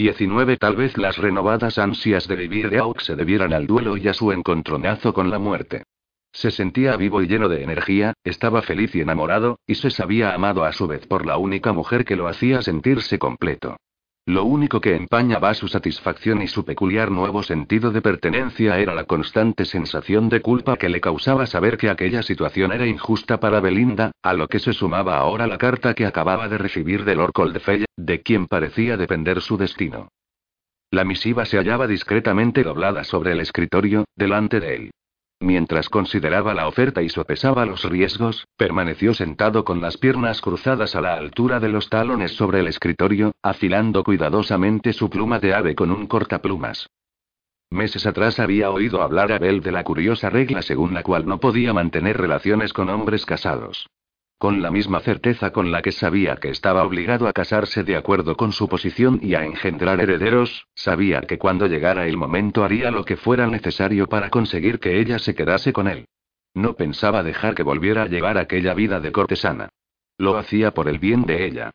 19 Tal vez las renovadas ansias de vivir de Auk se debieran al duelo y a su encontronazo con la muerte. Se sentía vivo y lleno de energía, estaba feliz y enamorado, y se sabía amado a su vez por la única mujer que lo hacía sentirse completo. Lo único que empañaba su satisfacción y su peculiar nuevo sentido de pertenencia era la constante sensación de culpa que le causaba saber que aquella situación era injusta para Belinda, a lo que se sumaba ahora la carta que acababa de recibir de Lord Coldfell, de quien parecía depender su destino. La misiva se hallaba discretamente doblada sobre el escritorio, delante de él. Mientras consideraba la oferta y sopesaba los riesgos, permaneció sentado con las piernas cruzadas a la altura de los talones sobre el escritorio, afilando cuidadosamente su pluma de ave con un cortaplumas. Meses atrás había oído hablar a Bell de la curiosa regla según la cual no podía mantener relaciones con hombres casados. Con la misma certeza con la que sabía que estaba obligado a casarse de acuerdo con su posición y a engendrar herederos, sabía que cuando llegara el momento haría lo que fuera necesario para conseguir que ella se quedase con él. No pensaba dejar que volviera a llevar aquella vida de cortesana. Lo hacía por el bien de ella.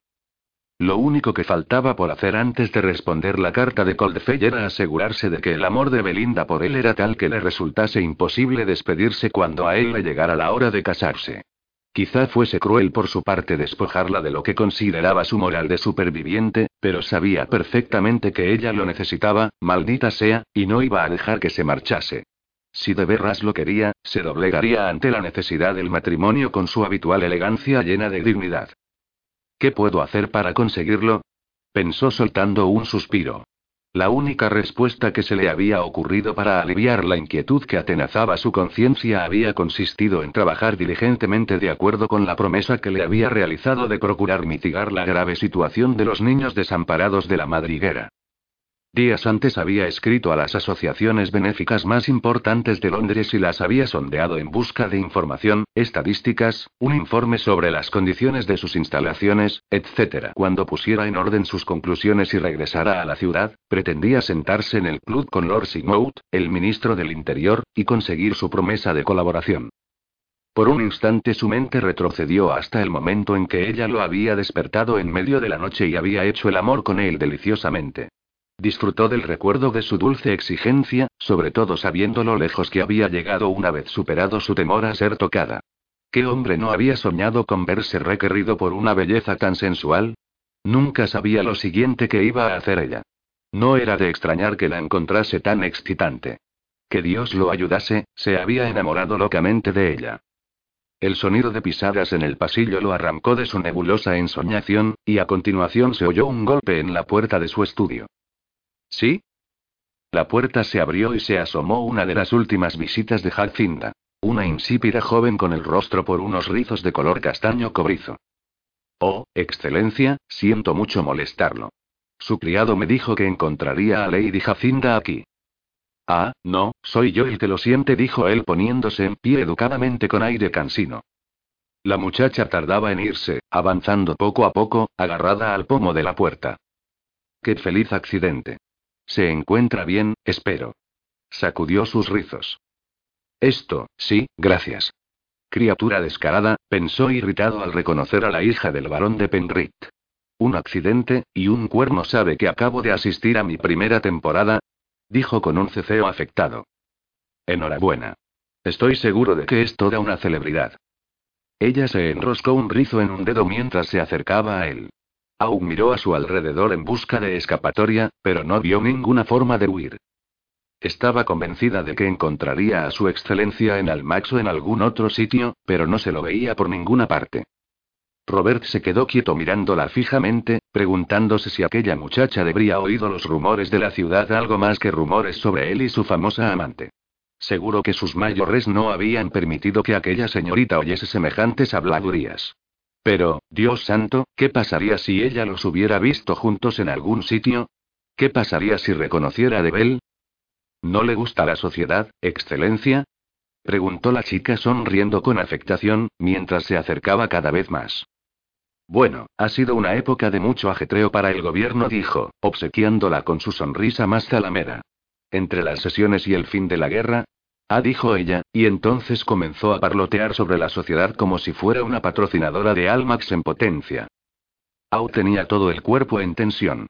Lo único que faltaba por hacer antes de responder la carta de Coldfell era asegurarse de que el amor de Belinda por él era tal que le resultase imposible despedirse cuando a él le llegara la hora de casarse. Quizá fuese cruel por su parte despojarla de lo que consideraba su moral de superviviente, pero sabía perfectamente que ella lo necesitaba, maldita sea, y no iba a dejar que se marchase. Si de veras lo quería, se doblegaría ante la necesidad del matrimonio con su habitual elegancia llena de dignidad. ¿Qué puedo hacer para conseguirlo? pensó soltando un suspiro. La única respuesta que se le había ocurrido para aliviar la inquietud que atenazaba su conciencia había consistido en trabajar diligentemente de acuerdo con la promesa que le había realizado de procurar mitigar la grave situación de los niños desamparados de la madriguera. Días antes había escrito a las asociaciones benéficas más importantes de Londres y las había sondeado en busca de información, estadísticas, un informe sobre las condiciones de sus instalaciones, etc. Cuando pusiera en orden sus conclusiones y regresara a la ciudad, pretendía sentarse en el club con Lord Sigmouth, el ministro del Interior, y conseguir su promesa de colaboración. Por un instante su mente retrocedió hasta el momento en que ella lo había despertado en medio de la noche y había hecho el amor con él deliciosamente. Disfrutó del recuerdo de su dulce exigencia, sobre todo sabiendo lo lejos que había llegado una vez superado su temor a ser tocada. ¿Qué hombre no había soñado con verse requerido por una belleza tan sensual? Nunca sabía lo siguiente que iba a hacer ella. No era de extrañar que la encontrase tan excitante. Que Dios lo ayudase, se había enamorado locamente de ella. El sonido de pisadas en el pasillo lo arrancó de su nebulosa ensoñación, y a continuación se oyó un golpe en la puerta de su estudio. ¿Sí? La puerta se abrió y se asomó una de las últimas visitas de Jacinda. Una insípida joven con el rostro por unos rizos de color castaño cobrizo. Oh, Excelencia, siento mucho molestarlo. Su criado me dijo que encontraría a Lady Jacinda aquí. Ah, no, soy yo el que lo siente, dijo él poniéndose en pie educadamente con aire cansino. La muchacha tardaba en irse, avanzando poco a poco, agarrada al pomo de la puerta. Qué feliz accidente. Se encuentra bien, espero. Sacudió sus rizos. Esto, sí, gracias. Criatura descarada, pensó irritado al reconocer a la hija del barón de Penrith. Un accidente, y un cuerno sabe que acabo de asistir a mi primera temporada, dijo con un ceceo afectado. Enhorabuena. Estoy seguro de que es toda una celebridad. Ella se enroscó un rizo en un dedo mientras se acercaba a él. Aún miró a su alrededor en busca de escapatoria, pero no vio ninguna forma de huir. Estaba convencida de que encontraría a su excelencia en Almax o en algún otro sitio, pero no se lo veía por ninguna parte. Robert se quedó quieto mirándola fijamente, preguntándose si aquella muchacha habría oído los rumores de la ciudad algo más que rumores sobre él y su famosa amante. Seguro que sus mayores no habían permitido que aquella señorita oyese semejantes habladurías. Pero, Dios santo, ¿qué pasaría si ella los hubiera visto juntos en algún sitio? ¿Qué pasaría si reconociera a Debel? ¿No le gusta la sociedad, excelencia? preguntó la chica sonriendo con afectación, mientras se acercaba cada vez más. Bueno, ha sido una época de mucho ajetreo para el gobierno, dijo, obsequiándola con su sonrisa más zalamera. Entre las sesiones y el fin de la guerra, Ah, dijo ella, y entonces comenzó a parlotear sobre la sociedad como si fuera una patrocinadora de Almax en potencia. Au tenía todo el cuerpo en tensión.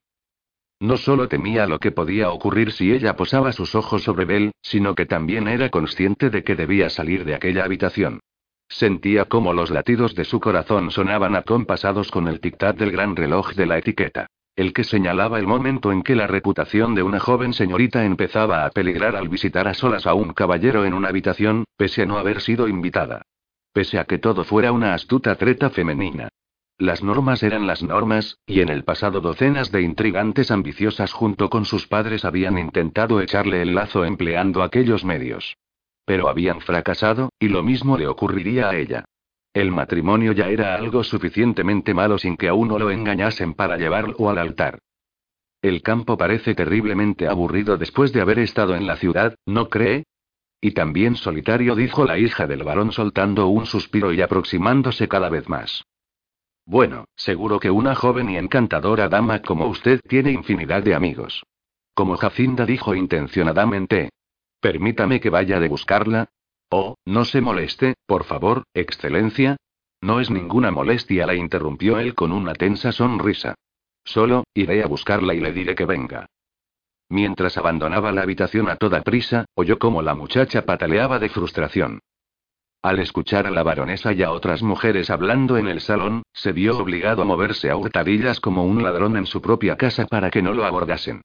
No solo temía lo que podía ocurrir si ella posaba sus ojos sobre Bell, sino que también era consciente de que debía salir de aquella habitación. Sentía cómo los latidos de su corazón sonaban acompasados con el tic-tac del gran reloj de la etiqueta. El que señalaba el momento en que la reputación de una joven señorita empezaba a peligrar al visitar a solas a un caballero en una habitación, pese a no haber sido invitada. Pese a que todo fuera una astuta treta femenina. Las normas eran las normas, y en el pasado docenas de intrigantes ambiciosas junto con sus padres habían intentado echarle el lazo empleando aquellos medios. Pero habían fracasado, y lo mismo le ocurriría a ella. El matrimonio ya era algo suficientemente malo sin que a uno lo engañasen para llevarlo al altar. El campo parece terriblemente aburrido después de haber estado en la ciudad, ¿no cree? Y también solitario, dijo la hija del varón soltando un suspiro y aproximándose cada vez más. Bueno, seguro que una joven y encantadora dama como usted tiene infinidad de amigos. Como Jacinda dijo intencionadamente. Permítame que vaya de buscarla. Oh, no se moleste, por favor, excelencia. No es ninguna molestia, la interrumpió él con una tensa sonrisa. Solo, iré a buscarla y le diré que venga. Mientras abandonaba la habitación a toda prisa, oyó como la muchacha pataleaba de frustración. Al escuchar a la baronesa y a otras mujeres hablando en el salón, se vio obligado a moverse a hurtadillas como un ladrón en su propia casa para que no lo abordasen.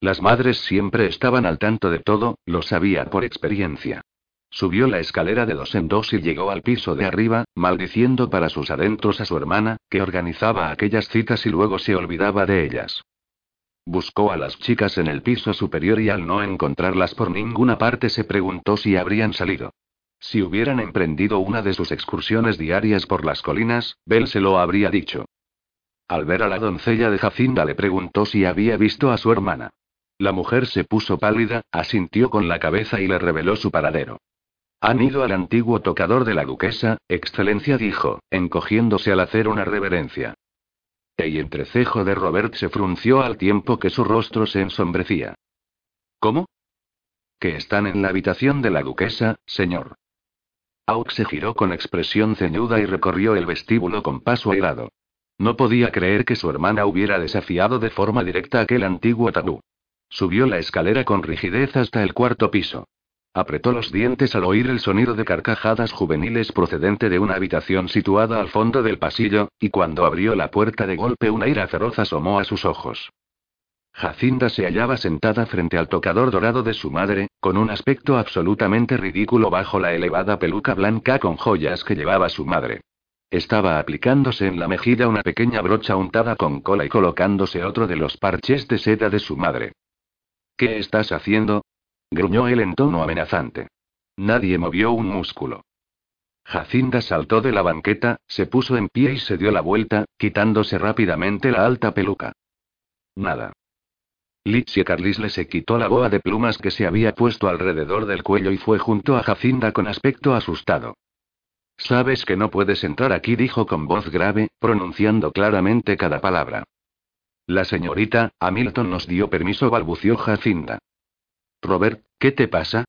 Las madres siempre estaban al tanto de todo, lo sabía por experiencia. Subió la escalera de dos en dos y llegó al piso de arriba, maldiciendo para sus adentros a su hermana, que organizaba aquellas citas y luego se olvidaba de ellas. Buscó a las chicas en el piso superior y al no encontrarlas por ninguna parte se preguntó si habrían salido. Si hubieran emprendido una de sus excursiones diarias por las colinas, Bell se lo habría dicho. Al ver a la doncella de Jacinda le preguntó si había visto a su hermana. La mujer se puso pálida, asintió con la cabeza y le reveló su paradero. Han ido al antiguo tocador de la duquesa, excelencia dijo, encogiéndose al hacer una reverencia. El entrecejo de Robert se frunció al tiempo que su rostro se ensombrecía. ¿Cómo? Que están en la habitación de la duquesa, señor. Auk se giró con expresión ceñuda y recorrió el vestíbulo con paso airado. No podía creer que su hermana hubiera desafiado de forma directa aquel antiguo tabú. Subió la escalera con rigidez hasta el cuarto piso. Apretó los dientes al oír el sonido de carcajadas juveniles procedente de una habitación situada al fondo del pasillo, y cuando abrió la puerta de golpe una ira feroz asomó a sus ojos. Jacinda se hallaba sentada frente al tocador dorado de su madre, con un aspecto absolutamente ridículo bajo la elevada peluca blanca con joyas que llevaba su madre. Estaba aplicándose en la mejilla una pequeña brocha untada con cola y colocándose otro de los parches de seda de su madre. ¿Qué estás haciendo? Gruñó él en tono amenazante. Nadie movió un músculo. Jacinda saltó de la banqueta, se puso en pie y se dio la vuelta, quitándose rápidamente la alta peluca. Nada. Litzia Carlisle se quitó la boa de plumas que se había puesto alrededor del cuello y fue junto a Jacinda con aspecto asustado. Sabes que no puedes entrar aquí, dijo con voz grave, pronunciando claramente cada palabra. La señorita, Hamilton nos dio permiso, balbució Jacinda. Robert, ¿qué te pasa?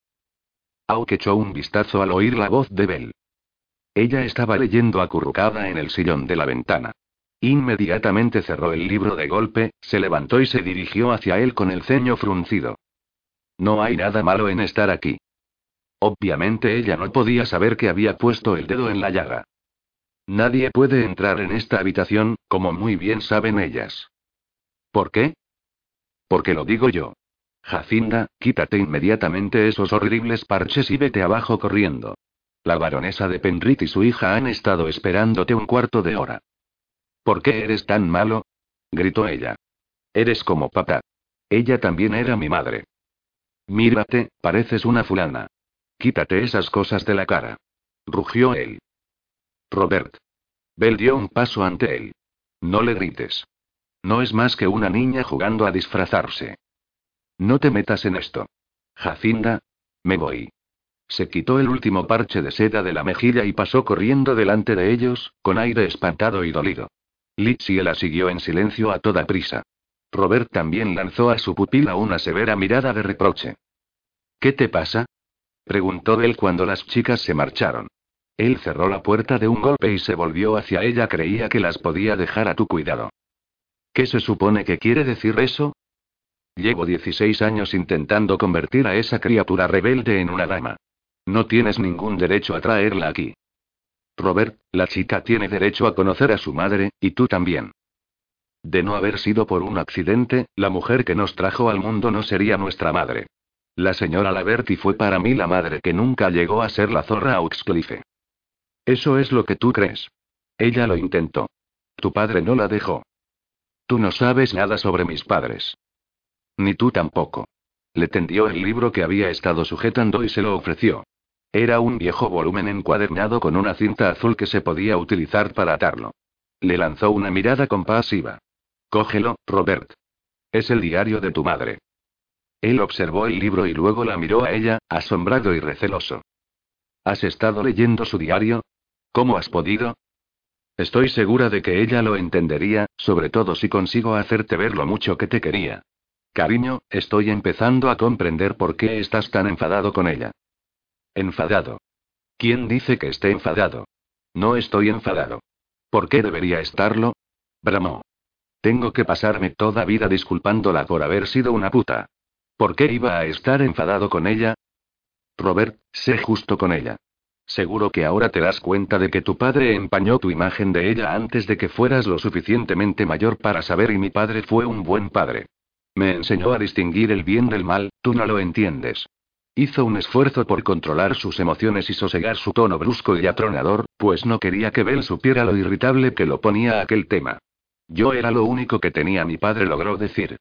Auk echó un vistazo al oír la voz de Bell. Ella estaba leyendo acurrucada en el sillón de la ventana. Inmediatamente cerró el libro de golpe, se levantó y se dirigió hacia él con el ceño fruncido. No hay nada malo en estar aquí. Obviamente ella no podía saber que había puesto el dedo en la llaga. Nadie puede entrar en esta habitación, como muy bien saben ellas. ¿Por qué? Porque lo digo yo. Jacinda, quítate inmediatamente esos horribles parches y vete abajo corriendo. La baronesa de Penrith y su hija han estado esperándote un cuarto de hora. ¿Por qué eres tan malo? gritó ella. Eres como papá. Ella también era mi madre. Mírate, pareces una fulana. Quítate esas cosas de la cara. Rugió él. Robert. Bell dio un paso ante él. No le grites. No es más que una niña jugando a disfrazarse. No te metas en esto. Jacinda. Me voy. Se quitó el último parche de seda de la mejilla y pasó corriendo delante de ellos, con aire espantado y dolido. Litzie la siguió en silencio a toda prisa. Robert también lanzó a su pupila una severa mirada de reproche. ¿Qué te pasa? preguntó él cuando las chicas se marcharon. Él cerró la puerta de un golpe y se volvió hacia ella. Creía que las podía dejar a tu cuidado. ¿Qué se supone que quiere decir eso? Llevo 16 años intentando convertir a esa criatura rebelde en una dama. No tienes ningún derecho a traerla aquí. Robert, la chica tiene derecho a conocer a su madre, y tú también. De no haber sido por un accidente, la mujer que nos trajo al mundo no sería nuestra madre. La señora Laverty fue para mí la madre que nunca llegó a ser la zorra Auxcliffe. Eso es lo que tú crees. Ella lo intentó. Tu padre no la dejó. Tú no sabes nada sobre mis padres. Ni tú tampoco. Le tendió el libro que había estado sujetando y se lo ofreció. Era un viejo volumen encuadernado con una cinta azul que se podía utilizar para atarlo. Le lanzó una mirada compasiva. Cógelo, Robert. Es el diario de tu madre. Él observó el libro y luego la miró a ella, asombrado y receloso. ¿Has estado leyendo su diario? ¿Cómo has podido? Estoy segura de que ella lo entendería, sobre todo si consigo hacerte ver lo mucho que te quería. Cariño, estoy empezando a comprender por qué estás tan enfadado con ella. Enfadado. ¿Quién dice que esté enfadado? No estoy enfadado. ¿Por qué debería estarlo? Bramó. Tengo que pasarme toda vida disculpándola por haber sido una puta. ¿Por qué iba a estar enfadado con ella? Robert, sé justo con ella. Seguro que ahora te das cuenta de que tu padre empañó tu imagen de ella antes de que fueras lo suficientemente mayor para saber y mi padre fue un buen padre. Me enseñó a distinguir el bien del mal, tú no lo entiendes. Hizo un esfuerzo por controlar sus emociones y sosegar su tono brusco y atronador, pues no quería que Bell supiera lo irritable que lo ponía aquel tema. Yo era lo único que tenía, mi padre logró decir.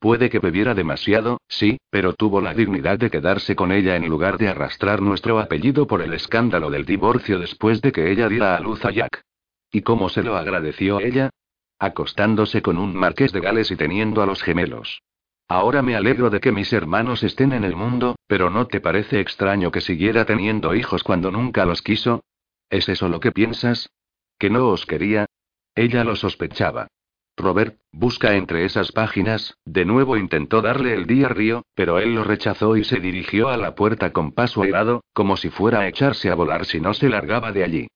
Puede que bebiera demasiado, sí, pero tuvo la dignidad de quedarse con ella en lugar de arrastrar nuestro apellido por el escándalo del divorcio después de que ella diera a luz a Jack. ¿Y cómo se lo agradeció ella? Acostándose con un marqués de Gales y teniendo a los gemelos. Ahora me alegro de que mis hermanos estén en el mundo, pero ¿no te parece extraño que siguiera teniendo hijos cuando nunca los quiso? ¿Es eso lo que piensas? ¿Que no os quería? Ella lo sospechaba. Robert, busca entre esas páginas, de nuevo intentó darle el día río, pero él lo rechazó y se dirigió a la puerta con paso airado, como si fuera a echarse a volar si no se largaba de allí.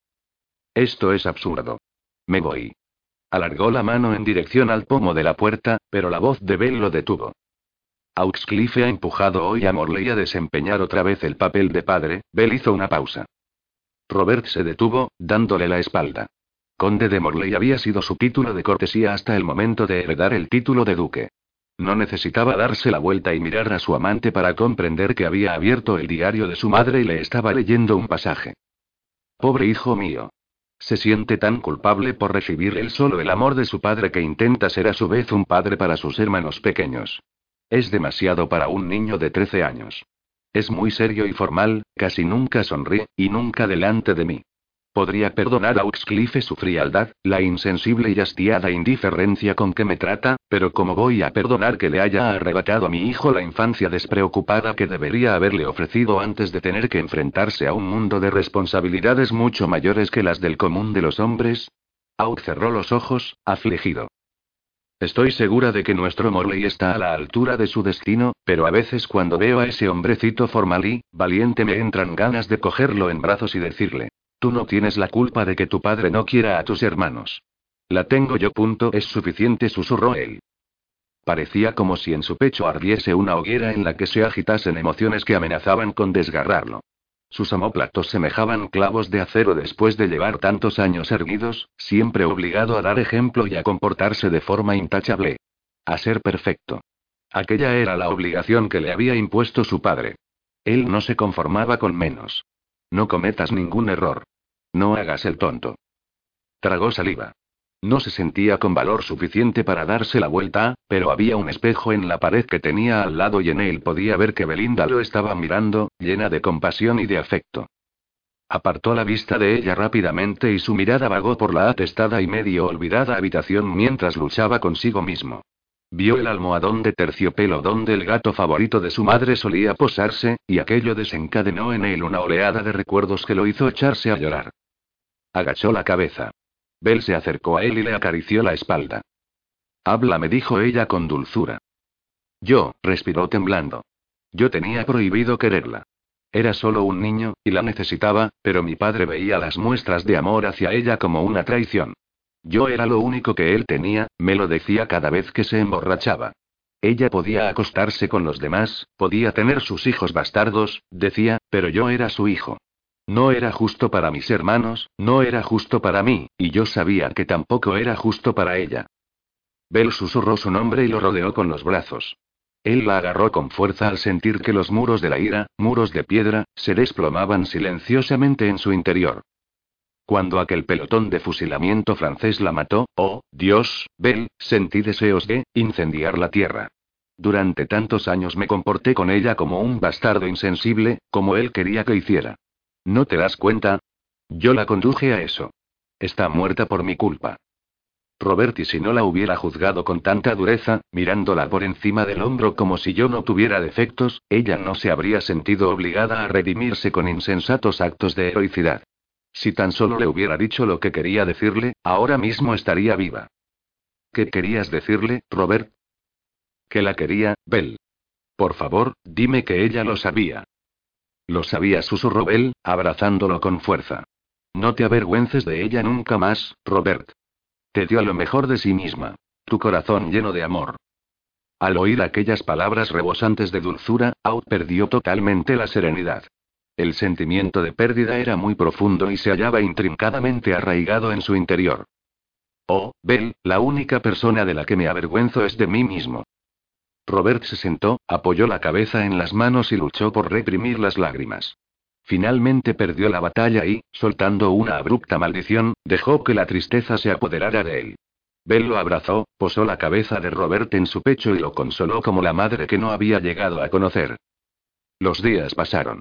Esto es absurdo. Me voy. Alargó la mano en dirección al pomo de la puerta, pero la voz de Bell lo detuvo. Auxcliffe ha empujado hoy a Morley a desempeñar otra vez el papel de padre. Bell hizo una pausa. Robert se detuvo, dándole la espalda. Conde de Morley había sido su título de cortesía hasta el momento de heredar el título de duque. No necesitaba darse la vuelta y mirar a su amante para comprender que había abierto el diario de su madre y le estaba leyendo un pasaje. Pobre hijo mío. Se siente tan culpable por recibir él solo el amor de su padre que intenta ser a su vez un padre para sus hermanos pequeños. Es demasiado para un niño de 13 años. Es muy serio y formal, casi nunca sonríe, y nunca delante de mí. Podría perdonar a Uxcliffe su frialdad, la insensible y hastiada indiferencia con que me trata, pero ¿cómo voy a perdonar que le haya arrebatado a mi hijo la infancia despreocupada que debería haberle ofrecido antes de tener que enfrentarse a un mundo de responsabilidades mucho mayores que las del común de los hombres? Out cerró los ojos, afligido. Estoy segura de que nuestro Morley está a la altura de su destino, pero a veces cuando veo a ese hombrecito formal y valiente me entran ganas de cogerlo en brazos y decirle, Tú no tienes la culpa de que tu padre no quiera a tus hermanos. La tengo yo, punto, es suficiente, susurró él. Parecía como si en su pecho ardiese una hoguera en la que se agitasen emociones que amenazaban con desgarrarlo. Sus omóplatos semejaban clavos de acero después de llevar tantos años erguidos, siempre obligado a dar ejemplo y a comportarse de forma intachable. A ser perfecto. Aquella era la obligación que le había impuesto su padre. Él no se conformaba con menos. No cometas ningún error. No hagas el tonto. Tragó saliva. No se sentía con valor suficiente para darse la vuelta, pero había un espejo en la pared que tenía al lado y en él podía ver que Belinda lo estaba mirando, llena de compasión y de afecto. Apartó la vista de ella rápidamente y su mirada vagó por la atestada y medio olvidada habitación mientras luchaba consigo mismo. Vio el almohadón de terciopelo donde el gato favorito de su madre solía posarse, y aquello desencadenó en él una oleada de recuerdos que lo hizo echarse a llorar. Agachó la cabeza. Bell se acercó a él y le acarició la espalda. Habla, me dijo ella con dulzura. Yo, respiró temblando. Yo tenía prohibido quererla. Era solo un niño, y la necesitaba, pero mi padre veía las muestras de amor hacia ella como una traición. Yo era lo único que él tenía, me lo decía cada vez que se emborrachaba. Ella podía acostarse con los demás, podía tener sus hijos bastardos, decía, pero yo era su hijo. No era justo para mis hermanos, no era justo para mí, y yo sabía que tampoco era justo para ella. Bell susurró su nombre y lo rodeó con los brazos. Él la agarró con fuerza al sentir que los muros de la ira, muros de piedra, se desplomaban silenciosamente en su interior. Cuando aquel pelotón de fusilamiento francés la mató, oh, Dios, Bell, sentí deseos de incendiar la tierra. Durante tantos años me comporté con ella como un bastardo insensible, como él quería que hiciera. ¿No te das cuenta? Yo la conduje a eso. Está muerta por mi culpa. Roberti si no la hubiera juzgado con tanta dureza, mirándola por encima del hombro como si yo no tuviera defectos, ella no se habría sentido obligada a redimirse con insensatos actos de heroicidad. Si tan solo le hubiera dicho lo que quería decirle, ahora mismo estaría viva. ¿Qué querías decirle, Robert? Que la quería, Bell. Por favor, dime que ella lo sabía. Lo sabía, susurró Bell, abrazándolo con fuerza. No te avergüences de ella nunca más, Robert. Te dio lo mejor de sí misma. Tu corazón lleno de amor. Al oír aquellas palabras rebosantes de dulzura, Out perdió totalmente la serenidad. El sentimiento de pérdida era muy profundo y se hallaba intrincadamente arraigado en su interior. Oh, Bell, la única persona de la que me avergüenzo es de mí mismo. Robert se sentó, apoyó la cabeza en las manos y luchó por reprimir las lágrimas. Finalmente perdió la batalla y, soltando una abrupta maldición, dejó que la tristeza se apoderara de él. Bell lo abrazó, posó la cabeza de Robert en su pecho y lo consoló como la madre que no había llegado a conocer. Los días pasaron.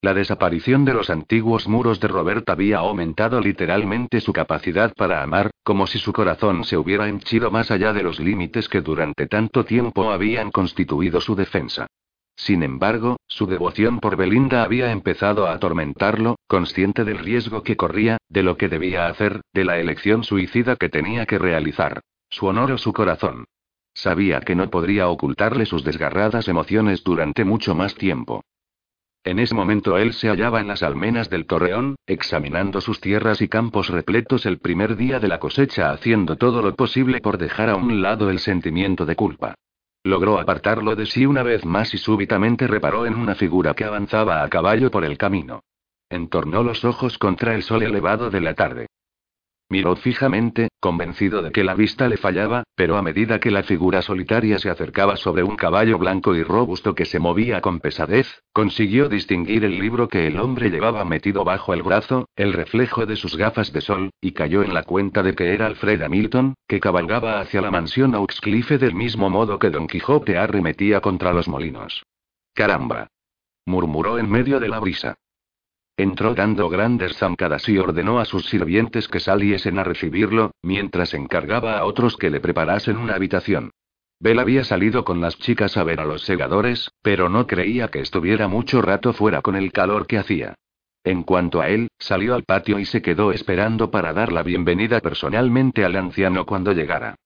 La desaparición de los antiguos muros de Robert había aumentado literalmente su capacidad para amar, como si su corazón se hubiera henchido más allá de los límites que durante tanto tiempo habían constituido su defensa. Sin embargo, su devoción por Belinda había empezado a atormentarlo, consciente del riesgo que corría, de lo que debía hacer, de la elección suicida que tenía que realizar. Su honor o su corazón. Sabía que no podría ocultarle sus desgarradas emociones durante mucho más tiempo. En ese momento él se hallaba en las almenas del torreón, examinando sus tierras y campos repletos el primer día de la cosecha, haciendo todo lo posible por dejar a un lado el sentimiento de culpa. Logró apartarlo de sí una vez más y súbitamente reparó en una figura que avanzaba a caballo por el camino. Entornó los ojos contra el sol elevado de la tarde. Miró fijamente, convencido de que la vista le fallaba, pero a medida que la figura solitaria se acercaba sobre un caballo blanco y robusto que se movía con pesadez, consiguió distinguir el libro que el hombre llevaba metido bajo el brazo, el reflejo de sus gafas de sol, y cayó en la cuenta de que era Alfred Hamilton, que cabalgaba hacia la mansión Auxcliffe del mismo modo que Don Quijote arremetía contra los molinos. Caramba. murmuró en medio de la brisa. Entró dando grandes zancadas y ordenó a sus sirvientes que saliesen a recibirlo, mientras encargaba a otros que le preparasen una habitación. Bell había salido con las chicas a ver a los segadores, pero no creía que estuviera mucho rato fuera con el calor que hacía. En cuanto a él, salió al patio y se quedó esperando para dar la bienvenida personalmente al anciano cuando llegara.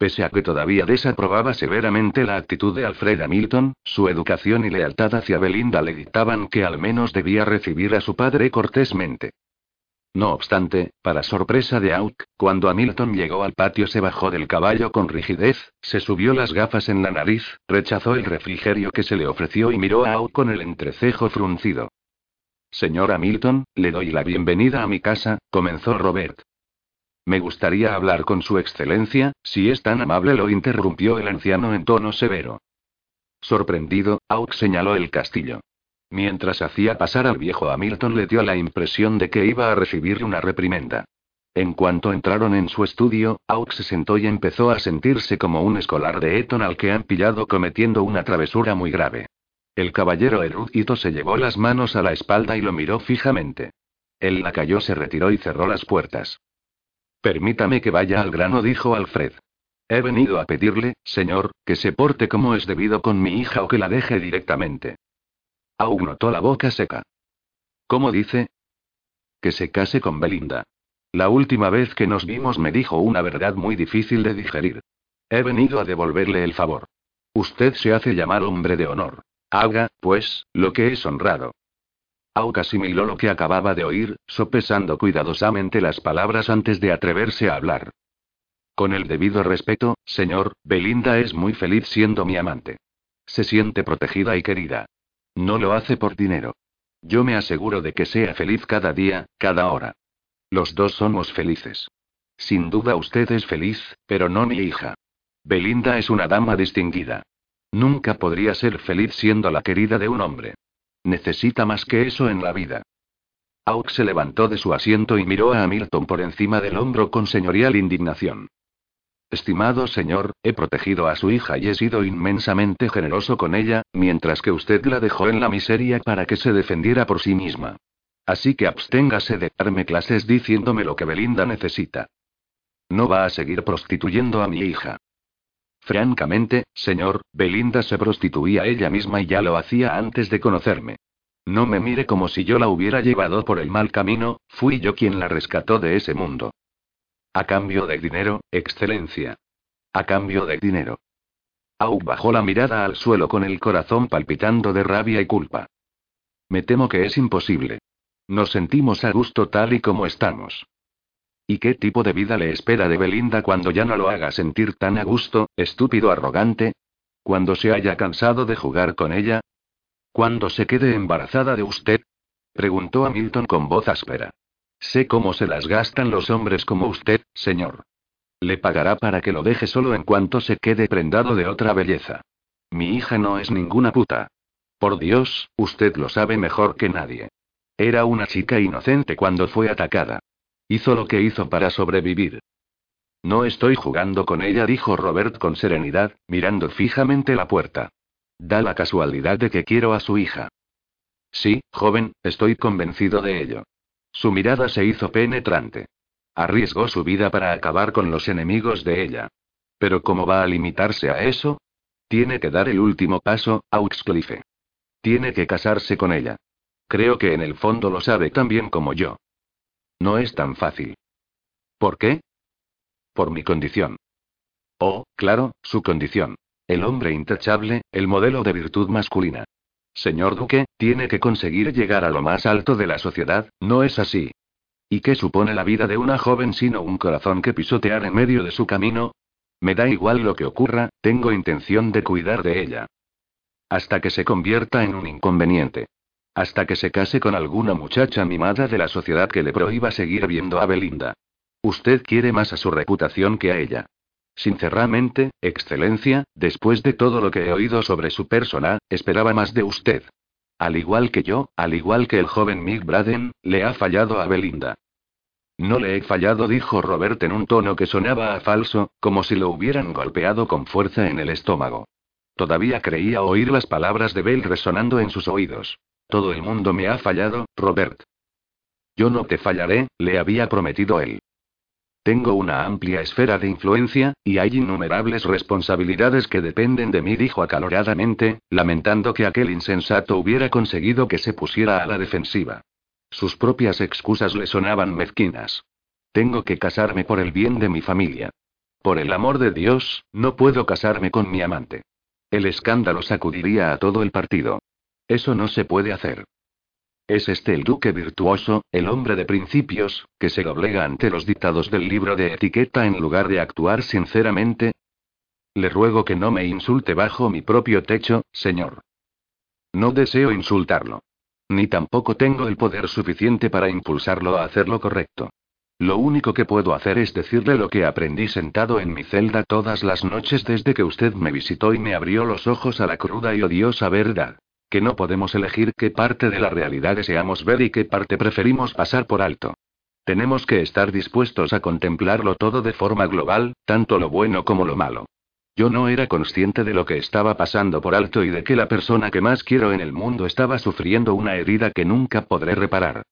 Pese a que todavía desaprobaba severamente la actitud de Alfred Hamilton, su educación y lealtad hacia Belinda le dictaban que al menos debía recibir a su padre cortésmente. No obstante, para sorpresa de Auk, cuando Hamilton llegó al patio se bajó del caballo con rigidez, se subió las gafas en la nariz, rechazó el refrigerio que se le ofreció y miró a Auk con el entrecejo fruncido. Señor Hamilton, le doy la bienvenida a mi casa, comenzó Robert. Me gustaría hablar con su excelencia, si es tan amable, lo interrumpió el anciano en tono severo. Sorprendido, Auk señaló el castillo. Mientras hacía pasar al viejo Hamilton le dio la impresión de que iba a recibir una reprimenda. En cuanto entraron en su estudio, Auk se sentó y empezó a sentirse como un escolar de Eton al que han pillado cometiendo una travesura muy grave. El caballero erudito se llevó las manos a la espalda y lo miró fijamente. El lacayo se retiró y cerró las puertas. Permítame que vaya al grano, dijo Alfred. He venido a pedirle, señor, que se porte como es debido con mi hija o que la deje directamente. Aún notó la boca seca. ¿Cómo dice? Que se case con Belinda. La última vez que nos vimos me dijo una verdad muy difícil de digerir. He venido a devolverle el favor. Usted se hace llamar hombre de honor. Haga, pues, lo que es honrado. Auk asimiló lo que acababa de oír, sopesando cuidadosamente las palabras antes de atreverse a hablar. Con el debido respeto, señor, Belinda es muy feliz siendo mi amante. Se siente protegida y querida. No lo hace por dinero. Yo me aseguro de que sea feliz cada día, cada hora. Los dos somos felices. Sin duda usted es feliz, pero no mi hija. Belinda es una dama distinguida. Nunca podría ser feliz siendo la querida de un hombre. Necesita más que eso en la vida. Aux se levantó de su asiento y miró a Hamilton por encima del hombro con señorial indignación. Estimado señor, he protegido a su hija y he sido inmensamente generoso con ella, mientras que usted la dejó en la miseria para que se defendiera por sí misma. Así que absténgase de darme clases diciéndome lo que Belinda necesita. No va a seguir prostituyendo a mi hija. Francamente, señor, Belinda se prostituía ella misma y ya lo hacía antes de conocerme. No me mire como si yo la hubiera llevado por el mal camino, fui yo quien la rescató de ese mundo. A cambio de dinero, excelencia. A cambio de dinero. Au bajó la mirada al suelo con el corazón palpitando de rabia y culpa. Me temo que es imposible. Nos sentimos a gusto tal y como estamos. ¿Y qué tipo de vida le espera de Belinda cuando ya no lo haga sentir tan a gusto, estúpido arrogante? Cuando se haya cansado de jugar con ella. ¿Cuándo se quede embarazada de usted? preguntó Hamilton con voz áspera. Sé cómo se las gastan los hombres como usted, señor. Le pagará para que lo deje solo en cuanto se quede prendado de otra belleza. Mi hija no es ninguna puta. Por Dios, usted lo sabe mejor que nadie. Era una chica inocente cuando fue atacada. Hizo lo que hizo para sobrevivir. No estoy jugando con ella, dijo Robert con serenidad, mirando fijamente la puerta. Da la casualidad de que quiero a su hija. Sí, joven, estoy convencido de ello. Su mirada se hizo penetrante. Arriesgó su vida para acabar con los enemigos de ella. Pero ¿cómo va a limitarse a eso? Tiene que dar el último paso, Auxcliffe. Tiene que casarse con ella. Creo que en el fondo lo sabe tan bien como yo. No es tan fácil. ¿Por qué? Por mi condición. Oh, claro, su condición. El hombre intachable, el modelo de virtud masculina. Señor Duque, tiene que conseguir llegar a lo más alto de la sociedad, ¿no es así? ¿Y qué supone la vida de una joven sino un corazón que pisotear en medio de su camino? Me da igual lo que ocurra, tengo intención de cuidar de ella. Hasta que se convierta en un inconveniente. Hasta que se case con alguna muchacha mimada de la sociedad que le prohíba seguir viendo a Belinda. Usted quiere más a su reputación que a ella. Sinceramente, Excelencia, después de todo lo que he oído sobre su persona, esperaba más de usted. Al igual que yo, al igual que el joven Mick Braden, le ha fallado a Belinda. No le he fallado, dijo Robert en un tono que sonaba a falso, como si lo hubieran golpeado con fuerza en el estómago. Todavía creía oír las palabras de Bell resonando en sus oídos. Todo el mundo me ha fallado, Robert. Yo no te fallaré, le había prometido él. Tengo una amplia esfera de influencia, y hay innumerables responsabilidades que dependen de mí, dijo acaloradamente, lamentando que aquel insensato hubiera conseguido que se pusiera a la defensiva. Sus propias excusas le sonaban mezquinas. Tengo que casarme por el bien de mi familia. Por el amor de Dios, no puedo casarme con mi amante. El escándalo sacudiría a todo el partido. Eso no se puede hacer. ¿Es este el duque virtuoso, el hombre de principios, que se doblega ante los dictados del libro de etiqueta en lugar de actuar sinceramente? Le ruego que no me insulte bajo mi propio techo, señor. No deseo insultarlo. Ni tampoco tengo el poder suficiente para impulsarlo a hacer lo correcto. Lo único que puedo hacer es decirle lo que aprendí sentado en mi celda todas las noches desde que usted me visitó y me abrió los ojos a la cruda y odiosa verdad que no podemos elegir qué parte de la realidad deseamos ver y qué parte preferimos pasar por alto. Tenemos que estar dispuestos a contemplarlo todo de forma global, tanto lo bueno como lo malo. Yo no era consciente de lo que estaba pasando por alto y de que la persona que más quiero en el mundo estaba sufriendo una herida que nunca podré reparar.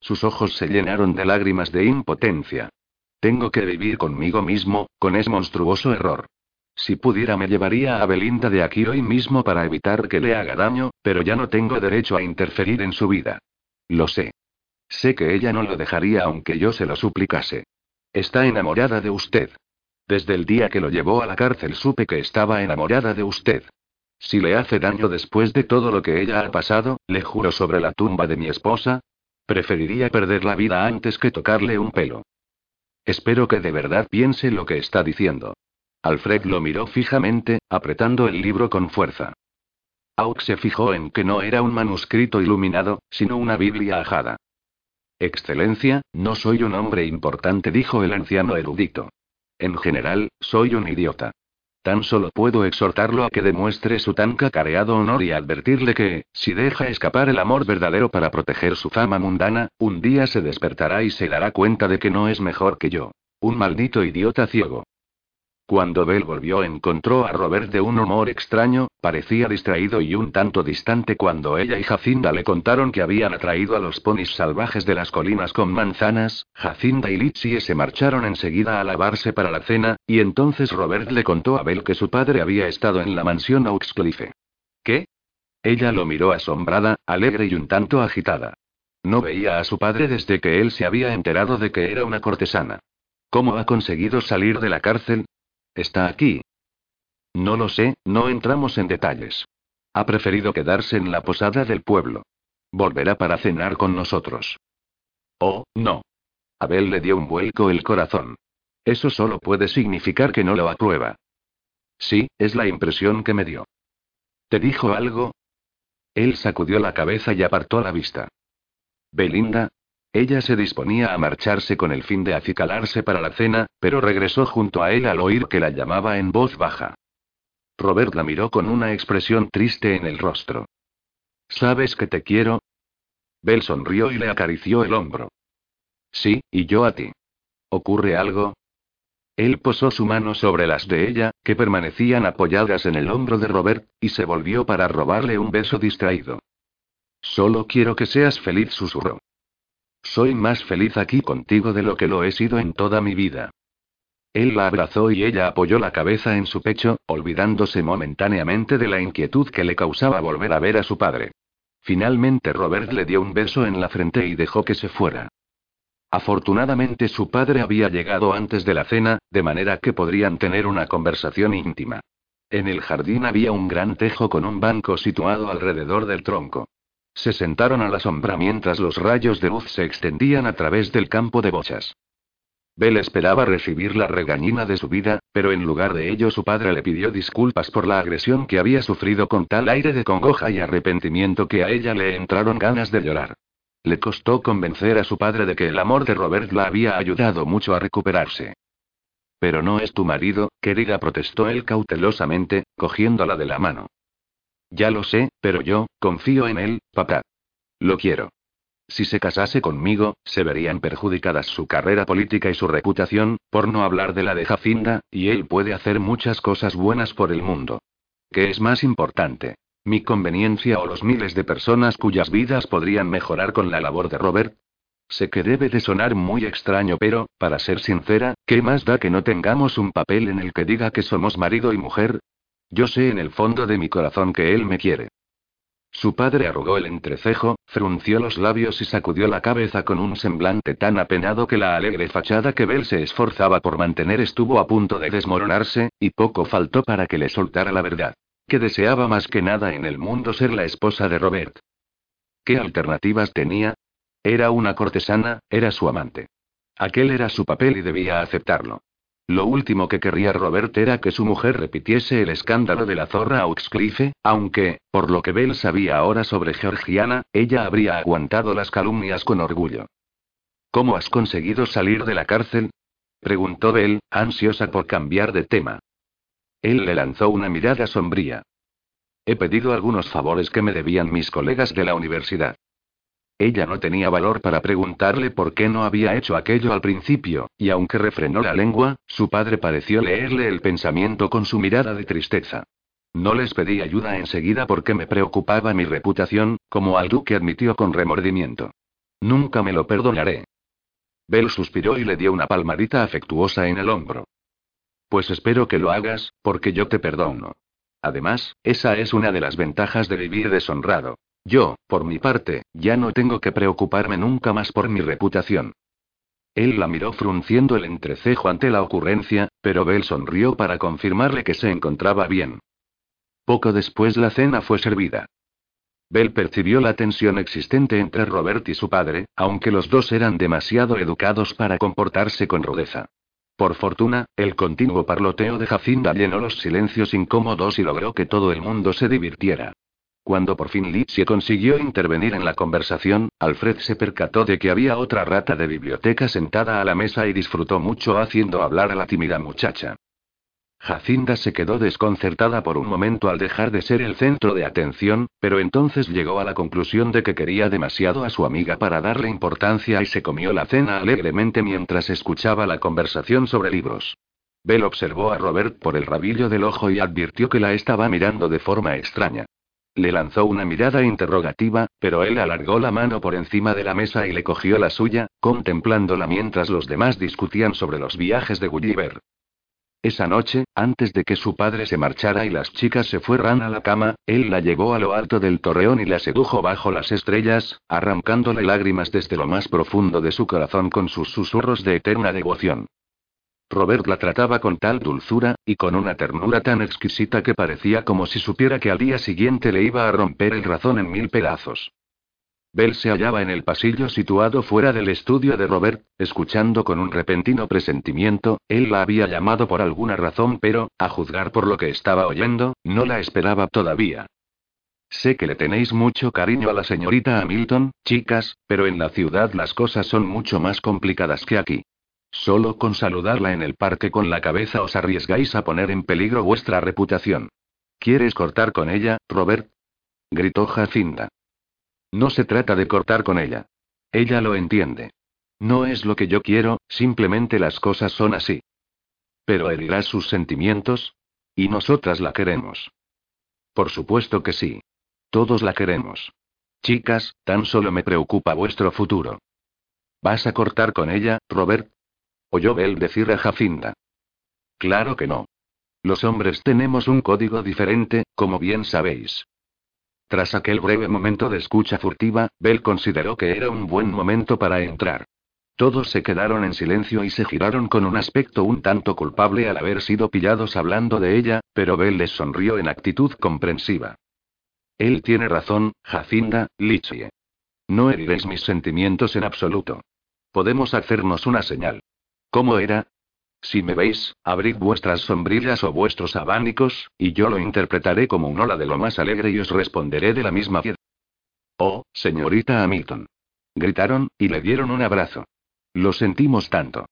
Sus ojos se llenaron de lágrimas de impotencia. Tengo que vivir conmigo mismo, con ese monstruoso error. Si pudiera me llevaría a Belinda de aquí hoy mismo para evitar que le haga daño, pero ya no tengo derecho a interferir en su vida. Lo sé. Sé que ella no lo dejaría aunque yo se lo suplicase. Está enamorada de usted. Desde el día que lo llevó a la cárcel supe que estaba enamorada de usted. Si le hace daño después de todo lo que ella ha pasado, le juro sobre la tumba de mi esposa, preferiría perder la vida antes que tocarle un pelo. Espero que de verdad piense lo que está diciendo. Alfred lo miró fijamente, apretando el libro con fuerza. Aux se fijó en que no era un manuscrito iluminado, sino una Biblia ajada. Excelencia, no soy un hombre importante, dijo el anciano erudito. En general, soy un idiota. Tan solo puedo exhortarlo a que demuestre su tan cacareado honor y advertirle que, si deja escapar el amor verdadero para proteger su fama mundana, un día se despertará y se dará cuenta de que no es mejor que yo. Un maldito idiota ciego. Cuando Bell volvió encontró a Robert de un humor extraño, parecía distraído y un tanto distante cuando ella y Jacinda le contaron que habían atraído a los ponis salvajes de las colinas con manzanas, Jacinda y Litsie se marcharon enseguida a lavarse para la cena, y entonces Robert le contó a Bell que su padre había estado en la mansión Oxcliffe. ¿Qué? Ella lo miró asombrada, alegre y un tanto agitada. No veía a su padre desde que él se había enterado de que era una cortesana. ¿Cómo ha conseguido salir de la cárcel? Está aquí. No lo sé, no entramos en detalles. Ha preferido quedarse en la posada del pueblo. Volverá para cenar con nosotros. Oh, no. Abel le dio un vuelco el corazón. Eso solo puede significar que no lo aprueba. Sí, es la impresión que me dio. ¿Te dijo algo? Él sacudió la cabeza y apartó la vista. Belinda, ella se disponía a marcharse con el fin de acicalarse para la cena, pero regresó junto a él al oír que la llamaba en voz baja. Robert la miró con una expresión triste en el rostro. ¿Sabes que te quiero? Bell sonrió y le acarició el hombro. Sí, y yo a ti. ¿Ocurre algo? Él posó su mano sobre las de ella, que permanecían apoyadas en el hombro de Robert, y se volvió para robarle un beso distraído. Solo quiero que seas feliz, susurró. Soy más feliz aquí contigo de lo que lo he sido en toda mi vida. Él la abrazó y ella apoyó la cabeza en su pecho, olvidándose momentáneamente de la inquietud que le causaba volver a ver a su padre. Finalmente Robert le dio un beso en la frente y dejó que se fuera. Afortunadamente su padre había llegado antes de la cena, de manera que podrían tener una conversación íntima. En el jardín había un gran tejo con un banco situado alrededor del tronco. Se sentaron a la sombra mientras los rayos de luz se extendían a través del campo de bochas. Bell esperaba recibir la regañina de su vida, pero en lugar de ello su padre le pidió disculpas por la agresión que había sufrido con tal aire de congoja y arrepentimiento que a ella le entraron ganas de llorar. Le costó convencer a su padre de que el amor de Robert la había ayudado mucho a recuperarse. Pero no es tu marido, querida, protestó él cautelosamente, cogiéndola de la mano. Ya lo sé, pero yo, confío en él, papá. Lo quiero. Si se casase conmigo, se verían perjudicadas su carrera política y su reputación, por no hablar de la de Jacinda, y él puede hacer muchas cosas buenas por el mundo. ¿Qué es más importante? ¿Mi conveniencia o los miles de personas cuyas vidas podrían mejorar con la labor de Robert? Sé que debe de sonar muy extraño, pero, para ser sincera, ¿qué más da que no tengamos un papel en el que diga que somos marido y mujer? Yo sé en el fondo de mi corazón que él me quiere. Su padre arrugó el entrecejo, frunció los labios y sacudió la cabeza con un semblante tan apenado que la alegre fachada que Bell se esforzaba por mantener estuvo a punto de desmoronarse, y poco faltó para que le soltara la verdad. Que deseaba más que nada en el mundo ser la esposa de Robert. ¿Qué alternativas tenía? Era una cortesana, era su amante. Aquel era su papel y debía aceptarlo. Lo último que querría Robert era que su mujer repitiese el escándalo de la zorra Oxcliffe, aunque, por lo que Bell sabía ahora sobre Georgiana, ella habría aguantado las calumnias con orgullo. ¿Cómo has conseguido salir de la cárcel? preguntó Bell, ansiosa por cambiar de tema. Él le lanzó una mirada sombría. He pedido algunos favores que me debían mis colegas de la universidad. Ella no tenía valor para preguntarle por qué no había hecho aquello al principio, y aunque refrenó la lengua, su padre pareció leerle el pensamiento con su mirada de tristeza. No les pedí ayuda enseguida porque me preocupaba mi reputación, como algo que admitió con remordimiento. Nunca me lo perdonaré. Bell suspiró y le dio una palmadita afectuosa en el hombro. Pues espero que lo hagas, porque yo te perdono. Además, esa es una de las ventajas de vivir deshonrado. Yo, por mi parte, ya no tengo que preocuparme nunca más por mi reputación. Él la miró frunciendo el entrecejo ante la ocurrencia, pero Bell sonrió para confirmarle que se encontraba bien. Poco después la cena fue servida. Bell percibió la tensión existente entre Robert y su padre, aunque los dos eran demasiado educados para comportarse con rudeza. Por fortuna, el continuo parloteo de Jacinda llenó los silencios incómodos y logró que todo el mundo se divirtiera. Cuando por fin Lizzie consiguió intervenir en la conversación, Alfred se percató de que había otra rata de biblioteca sentada a la mesa y disfrutó mucho haciendo hablar a la tímida muchacha. Jacinda se quedó desconcertada por un momento al dejar de ser el centro de atención, pero entonces llegó a la conclusión de que quería demasiado a su amiga para darle importancia y se comió la cena alegremente mientras escuchaba la conversación sobre libros. Bell observó a Robert por el rabillo del ojo y advirtió que la estaba mirando de forma extraña. Le lanzó una mirada interrogativa, pero él alargó la mano por encima de la mesa y le cogió la suya, contemplándola mientras los demás discutían sobre los viajes de Gulliver. Esa noche, antes de que su padre se marchara y las chicas se fueran a la cama, él la llevó a lo alto del torreón y la sedujo bajo las estrellas, arrancándole lágrimas desde lo más profundo de su corazón con sus susurros de eterna devoción. Robert la trataba con tal dulzura, y con una ternura tan exquisita que parecía como si supiera que al día siguiente le iba a romper el razón en mil pedazos. Bell se hallaba en el pasillo situado fuera del estudio de Robert, escuchando con un repentino presentimiento, él la había llamado por alguna razón, pero, a juzgar por lo que estaba oyendo, no la esperaba todavía. Sé que le tenéis mucho cariño a la señorita Hamilton, chicas, pero en la ciudad las cosas son mucho más complicadas que aquí. Solo con saludarla en el parque con la cabeza os arriesgáis a poner en peligro vuestra reputación. ¿Quieres cortar con ella, Robert? gritó Jacinda. No se trata de cortar con ella. Ella lo entiende. No es lo que yo quiero, simplemente las cosas son así. Pero herirás sus sentimientos? Y nosotras la queremos. Por supuesto que sí. Todos la queremos. Chicas, tan solo me preocupa vuestro futuro. ¿Vas a cortar con ella, Robert? Oyó Bell decir a Jacinda. Claro que no. Los hombres tenemos un código diferente, como bien sabéis. Tras aquel breve momento de escucha furtiva, Bell consideró que era un buen momento para entrar. Todos se quedaron en silencio y se giraron con un aspecto un tanto culpable al haber sido pillados hablando de ella, pero Bell les sonrió en actitud comprensiva. Él tiene razón, Jacinda, Lichie. No heriréis mis sentimientos en absoluto. Podemos hacernos una señal. ¿Cómo era? Si me veis, abrid vuestras sombrillas o vuestros abanicos, y yo lo interpretaré como un hola de lo más alegre y os responderé de la misma piedra. Oh, señorita Hamilton. Gritaron, y le dieron un abrazo. Lo sentimos tanto.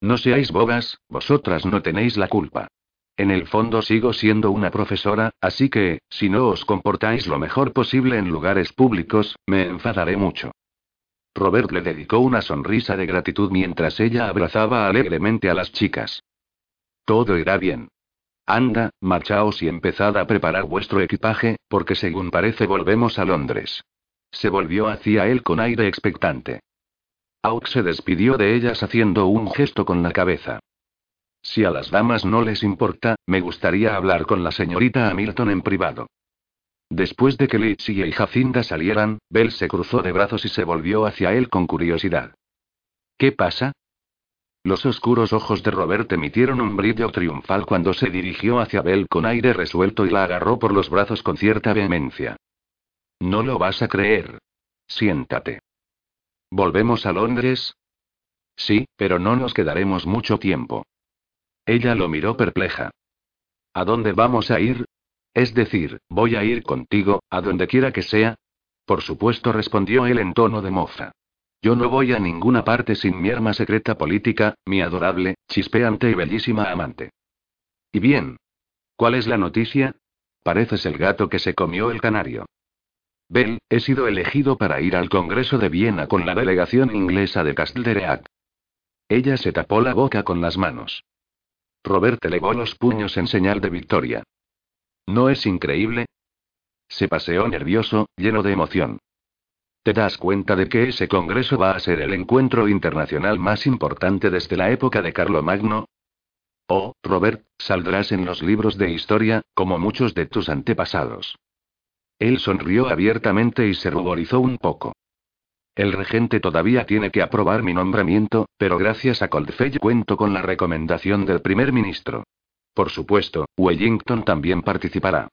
No seáis bogas, vosotras no tenéis la culpa. En el fondo sigo siendo una profesora, así que, si no os comportáis lo mejor posible en lugares públicos, me enfadaré mucho. Robert le dedicó una sonrisa de gratitud mientras ella abrazaba alegremente a las chicas. Todo irá bien. Anda, marchaos y empezad a preparar vuestro equipaje, porque según parece volvemos a Londres. Se volvió hacia él con aire expectante. Auk se despidió de ellas haciendo un gesto con la cabeza. Si a las damas no les importa, me gustaría hablar con la señorita Hamilton en privado. Después de que Litsi y Jacinda salieran, Bell se cruzó de brazos y se volvió hacia él con curiosidad. ¿Qué pasa? Los oscuros ojos de Robert emitieron un brillo triunfal cuando se dirigió hacia Bell con aire resuelto y la agarró por los brazos con cierta vehemencia. No lo vas a creer. Siéntate. ¿Volvemos a Londres? Sí, pero no nos quedaremos mucho tiempo. Ella lo miró perpleja. ¿A dónde vamos a ir? Es decir, voy a ir contigo, a donde quiera que sea. Por supuesto, respondió él en tono de moza. Yo no voy a ninguna parte sin mi arma secreta política, mi adorable, chispeante y bellísima amante. ¿Y bien? ¿Cuál es la noticia? Pareces el gato que se comió el canario. Bell, he sido elegido para ir al Congreso de Viena con la delegación inglesa de Castlereagh. Ella se tapó la boca con las manos. Robert elevó los puños en señal de victoria. ¿No es increíble? Se paseó nervioso, lleno de emoción. ¿Te das cuenta de que ese congreso va a ser el encuentro internacional más importante desde la época de Carlomagno? Oh, Robert, saldrás en los libros de historia, como muchos de tus antepasados. Él sonrió abiertamente y se ruborizó un poco. El regente todavía tiene que aprobar mi nombramiento, pero gracias a Coldfell cuento con la recomendación del primer ministro. Por supuesto, Wellington también participará.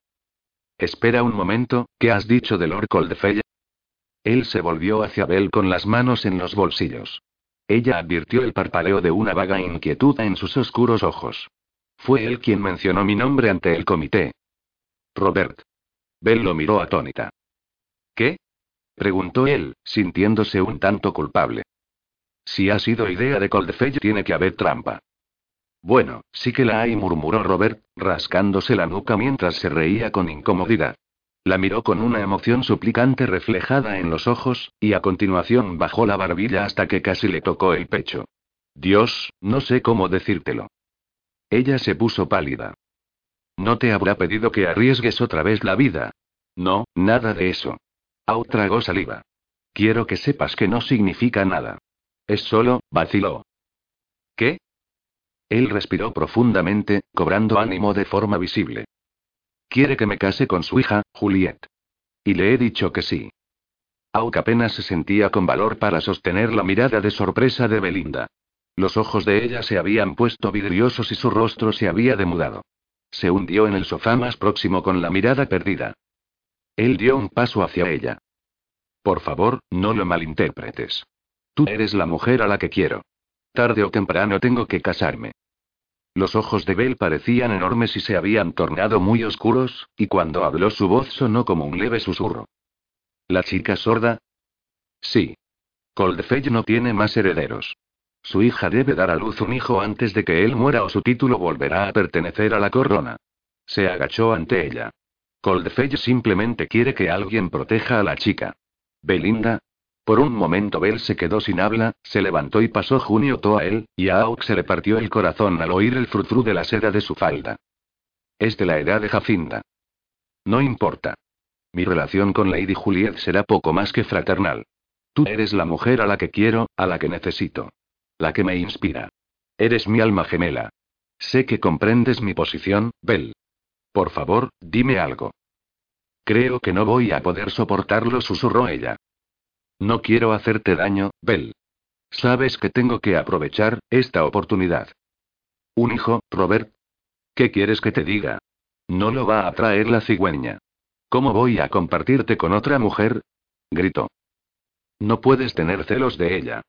Espera un momento, ¿qué has dicho de Lord Coldfell? Él se volvió hacia Bell con las manos en los bolsillos. Ella advirtió el parpaleo de una vaga inquietud en sus oscuros ojos. Fue él quien mencionó mi nombre ante el comité. Robert. Bell lo miró atónita. ¿Qué? preguntó él, sintiéndose un tanto culpable. Si ha sido idea de Coldfell, tiene que haber trampa. Bueno, sí que la hay, murmuró Robert, rascándose la nuca mientras se reía con incomodidad. La miró con una emoción suplicante reflejada en los ojos, y a continuación bajó la barbilla hasta que casi le tocó el pecho. Dios, no sé cómo decírtelo. Ella se puso pálida. No te habrá pedido que arriesgues otra vez la vida. No, nada de eso. Au tragó saliva. Quiero que sepas que no significa nada. Es solo, vaciló. ¿Qué? Él respiró profundamente, cobrando ánimo de forma visible. Quiere que me case con su hija, Juliet. Y le he dicho que sí. Auk apenas se sentía con valor para sostener la mirada de sorpresa de Belinda. Los ojos de ella se habían puesto vidriosos y su rostro se había demudado. Se hundió en el sofá más próximo con la mirada perdida. Él dio un paso hacia ella. Por favor, no lo malinterpretes. Tú eres la mujer a la que quiero. Tarde o temprano tengo que casarme. Los ojos de Bell parecían enormes y se habían tornado muy oscuros, y cuando habló su voz sonó como un leve susurro. ¿La chica sorda? Sí. Coldfell no tiene más herederos. Su hija debe dar a luz un hijo antes de que él muera o su título volverá a pertenecer a la corona. Se agachó ante ella. Coldfell simplemente quiere que alguien proteja a la chica. Belinda, por un momento Bell se quedó sin habla, se levantó y pasó Junio todo a él, y a Auk se le partió el corazón al oír el frufru de la seda de su falda. Es de la edad de Jacinda. No importa. Mi relación con Lady Juliet será poco más que fraternal. Tú eres la mujer a la que quiero, a la que necesito. La que me inspira. Eres mi alma gemela. Sé que comprendes mi posición, Bell. Por favor, dime algo. Creo que no voy a poder soportarlo, susurró ella. No quiero hacerte daño, Bell. Sabes que tengo que aprovechar esta oportunidad. ¿Un hijo, Robert? ¿Qué quieres que te diga? No lo va a traer la cigüeña. ¿Cómo voy a compartirte con otra mujer? gritó. No puedes tener celos de ella.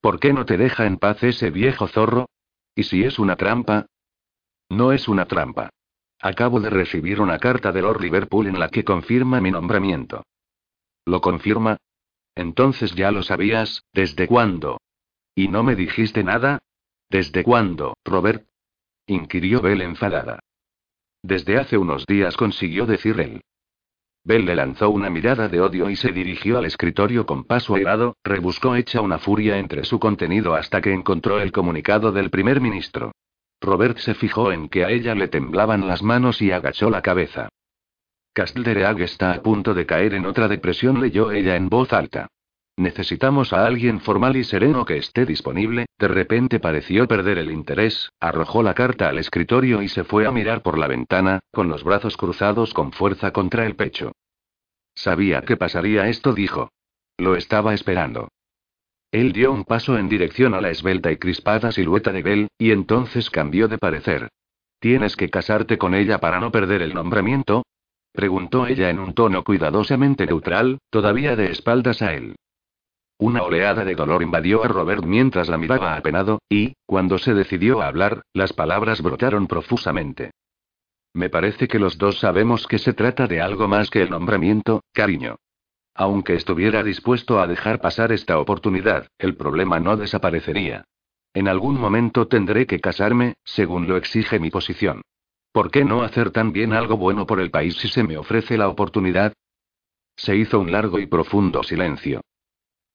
¿Por qué no te deja en paz ese viejo zorro? ¿Y si es una trampa? No es una trampa. Acabo de recibir una carta de Lord Liverpool en la que confirma mi nombramiento. ¿Lo confirma? Entonces ya lo sabías, ¿desde cuándo? ¿Y no me dijiste nada? ¿Desde cuándo, Robert? inquirió Bell enfadada. Desde hace unos días consiguió decir él. Bell le lanzó una mirada de odio y se dirigió al escritorio con paso airado, rebuscó hecha una furia entre su contenido hasta que encontró el comunicado del primer ministro. Robert se fijó en que a ella le temblaban las manos y agachó la cabeza. Castlereagh está a punto de caer en otra depresión, leyó ella en voz alta. Necesitamos a alguien formal y sereno que esté disponible. De repente pareció perder el interés, arrojó la carta al escritorio y se fue a mirar por la ventana, con los brazos cruzados con fuerza contra el pecho. Sabía que pasaría esto, dijo. Lo estaba esperando. Él dio un paso en dirección a la esbelta y crispada silueta de Bell, y entonces cambió de parecer. Tienes que casarte con ella para no perder el nombramiento, Preguntó ella en un tono cuidadosamente neutral, todavía de espaldas a él. Una oleada de dolor invadió a Robert mientras la miraba apenado, y, cuando se decidió a hablar, las palabras brotaron profusamente. Me parece que los dos sabemos que se trata de algo más que el nombramiento, cariño. Aunque estuviera dispuesto a dejar pasar esta oportunidad, el problema no desaparecería. En algún momento tendré que casarme, según lo exige mi posición. ¿Por qué no hacer también algo bueno por el país si se me ofrece la oportunidad? Se hizo un largo y profundo silencio.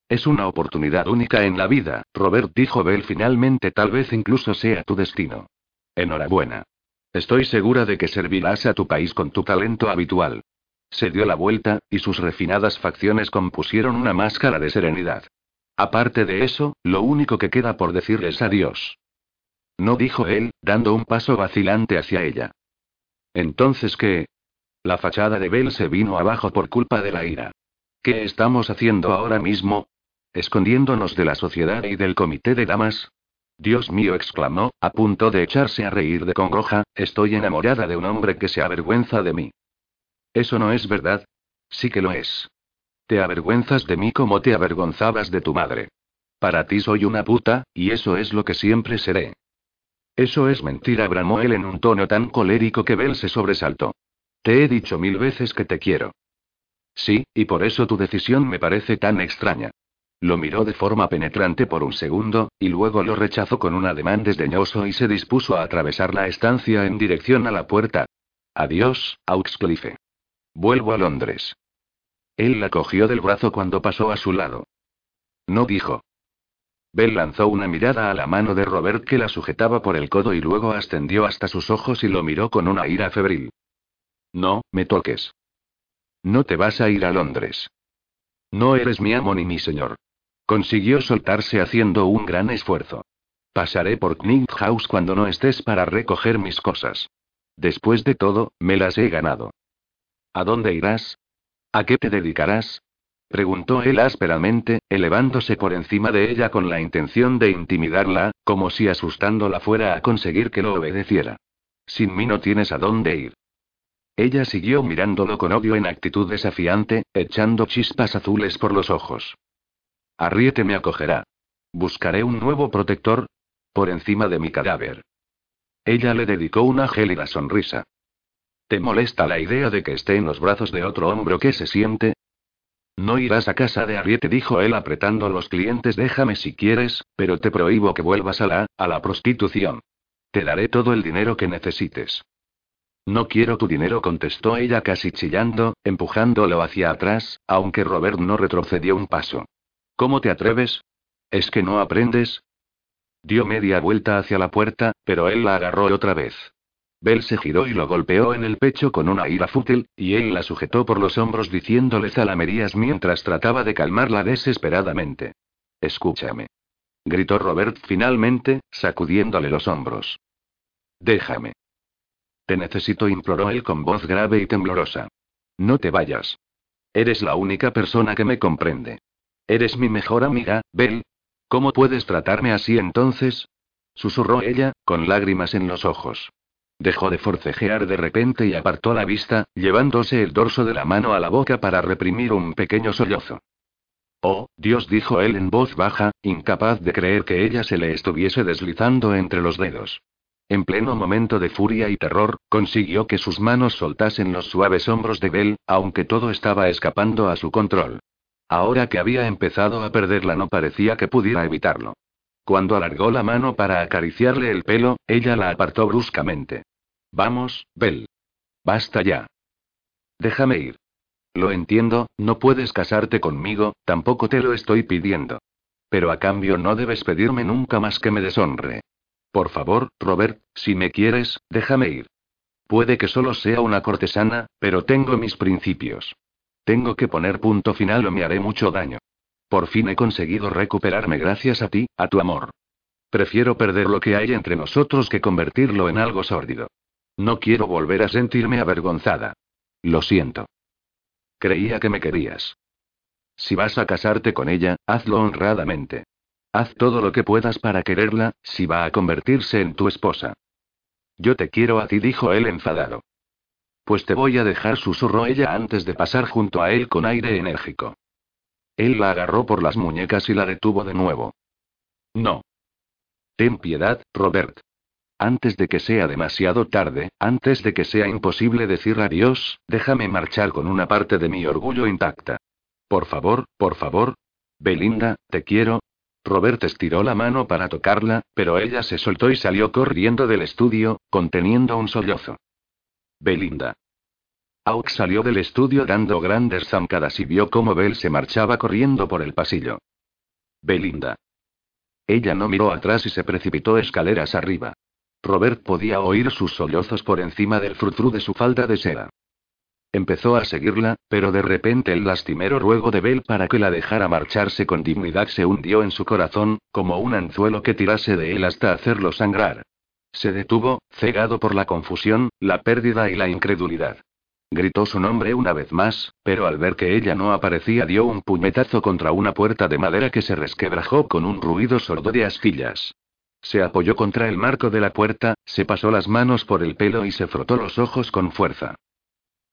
Es una oportunidad única en la vida, Robert dijo Bell finalmente, tal vez incluso sea tu destino. Enhorabuena. Estoy segura de que servirás a tu país con tu talento habitual. Se dio la vuelta, y sus refinadas facciones compusieron una máscara de serenidad. Aparte de eso, lo único que queda por decirles adiós. No dijo él, dando un paso vacilante hacia ella. Entonces, ¿qué? La fachada de Bell se vino abajo por culpa de la ira. ¿Qué estamos haciendo ahora mismo? ¿Escondiéndonos de la sociedad y del comité de damas? Dios mío, exclamó, a punto de echarse a reír de congoja, estoy enamorada de un hombre que se avergüenza de mí. Eso no es verdad. Sí que lo es. Te avergüenzas de mí como te avergonzabas de tu madre. Para ti soy una puta, y eso es lo que siempre seré. Eso es mentira, bramó él en un tono tan colérico que Bell se sobresaltó. Te he dicho mil veces que te quiero. Sí, y por eso tu decisión me parece tan extraña. Lo miró de forma penetrante por un segundo, y luego lo rechazó con un ademán desdeñoso y se dispuso a atravesar la estancia en dirección a la puerta. Adiós, Auxcliffe. Vuelvo a Londres. Él la cogió del brazo cuando pasó a su lado. No dijo. Bell lanzó una mirada a la mano de Robert que la sujetaba por el codo y luego ascendió hasta sus ojos y lo miró con una ira febril. No, me toques. No te vas a ir a Londres. No eres mi amo ni mi señor. Consiguió soltarse haciendo un gran esfuerzo. Pasaré por Knight House cuando no estés para recoger mis cosas. Después de todo, me las he ganado. ¿A dónde irás? ¿A qué te dedicarás? Preguntó él ásperamente, elevándose por encima de ella con la intención de intimidarla, como si asustándola fuera a conseguir que lo obedeciera. Sin mí no tienes a dónde ir. Ella siguió mirándolo con odio en actitud desafiante, echando chispas azules por los ojos. Arriete me acogerá. Buscaré un nuevo protector. Por encima de mi cadáver. Ella le dedicó una gélida sonrisa. ¿Te molesta la idea de que esté en los brazos de otro hombro que se siente? No irás a casa de Ariete, dijo él apretando los clientes. Déjame si quieres, pero te prohíbo que vuelvas a la, a la prostitución. Te daré todo el dinero que necesites. No quiero tu dinero, contestó ella casi chillando, empujándolo hacia atrás, aunque Robert no retrocedió un paso. ¿Cómo te atreves? ¿Es que no aprendes? Dio media vuelta hacia la puerta, pero él la agarró otra vez. Bell se giró y lo golpeó en el pecho con una ira fútil, y él la sujetó por los hombros diciéndole zalamerías mientras trataba de calmarla desesperadamente. Escúchame. Gritó Robert finalmente, sacudiéndole los hombros. Déjame. Te necesito, imploró él con voz grave y temblorosa. No te vayas. Eres la única persona que me comprende. Eres mi mejor amiga, Bell. ¿Cómo puedes tratarme así entonces? Susurró ella, con lágrimas en los ojos. Dejó de forcejear de repente y apartó la vista, llevándose el dorso de la mano a la boca para reprimir un pequeño sollozo. Oh, Dios, dijo él en voz baja, incapaz de creer que ella se le estuviese deslizando entre los dedos. En pleno momento de furia y terror, consiguió que sus manos soltasen los suaves hombros de Bell, aunque todo estaba escapando a su control. Ahora que había empezado a perderla no parecía que pudiera evitarlo. Cuando alargó la mano para acariciarle el pelo, ella la apartó bruscamente. Vamos, Bell. Basta ya. Déjame ir. Lo entiendo, no puedes casarte conmigo, tampoco te lo estoy pidiendo. Pero a cambio no debes pedirme nunca más que me deshonre. Por favor, Robert, si me quieres, déjame ir. Puede que solo sea una cortesana, pero tengo mis principios. Tengo que poner punto final o me haré mucho daño. Por fin he conseguido recuperarme gracias a ti, a tu amor. Prefiero perder lo que hay entre nosotros que convertirlo en algo sórdido. No quiero volver a sentirme avergonzada. Lo siento. Creía que me querías. Si vas a casarte con ella, hazlo honradamente. Haz todo lo que puedas para quererla, si va a convertirse en tu esposa. Yo te quiero a ti, dijo él enfadado. Pues te voy a dejar, susurró ella antes de pasar junto a él con aire enérgico. Él la agarró por las muñecas y la detuvo de nuevo. No. Ten piedad, Robert. Antes de que sea demasiado tarde, antes de que sea imposible decir adiós, déjame marchar con una parte de mi orgullo intacta. Por favor, por favor. Belinda, te quiero. Robert estiró la mano para tocarla, pero ella se soltó y salió corriendo del estudio, conteniendo un sollozo. Belinda. Aux salió del estudio dando grandes zancadas y vio cómo Bell se marchaba corriendo por el pasillo. Belinda. Ella no miró atrás y se precipitó escaleras arriba. Robert podía oír sus sollozos por encima del frutru de su falda de seda. Empezó a seguirla, pero de repente el lastimero ruego de Bell para que la dejara marcharse con dignidad se hundió en su corazón, como un anzuelo que tirase de él hasta hacerlo sangrar. Se detuvo, cegado por la confusión, la pérdida y la incredulidad. Gritó su nombre una vez más, pero al ver que ella no aparecía dio un puñetazo contra una puerta de madera que se resquebrajó con un ruido sordo de astillas. Se apoyó contra el marco de la puerta, se pasó las manos por el pelo y se frotó los ojos con fuerza.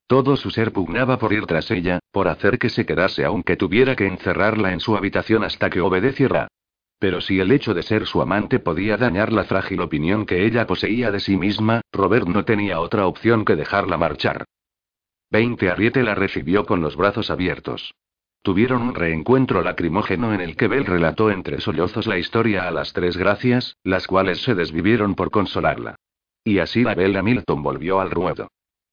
Todo su ser pugnaba por ir tras ella, por hacer que se quedase aunque tuviera que encerrarla en su habitación hasta que obedeciera. Pero si el hecho de ser su amante podía dañar la frágil opinión que ella poseía de sí misma, Robert no tenía otra opción que dejarla marchar. Veinte Arriete la recibió con los brazos abiertos. Tuvieron un reencuentro lacrimógeno en el que Bell relató entre sollozos la historia a las tres gracias, las cuales se desvivieron por consolarla. Y así la Bella Milton volvió al ruedo.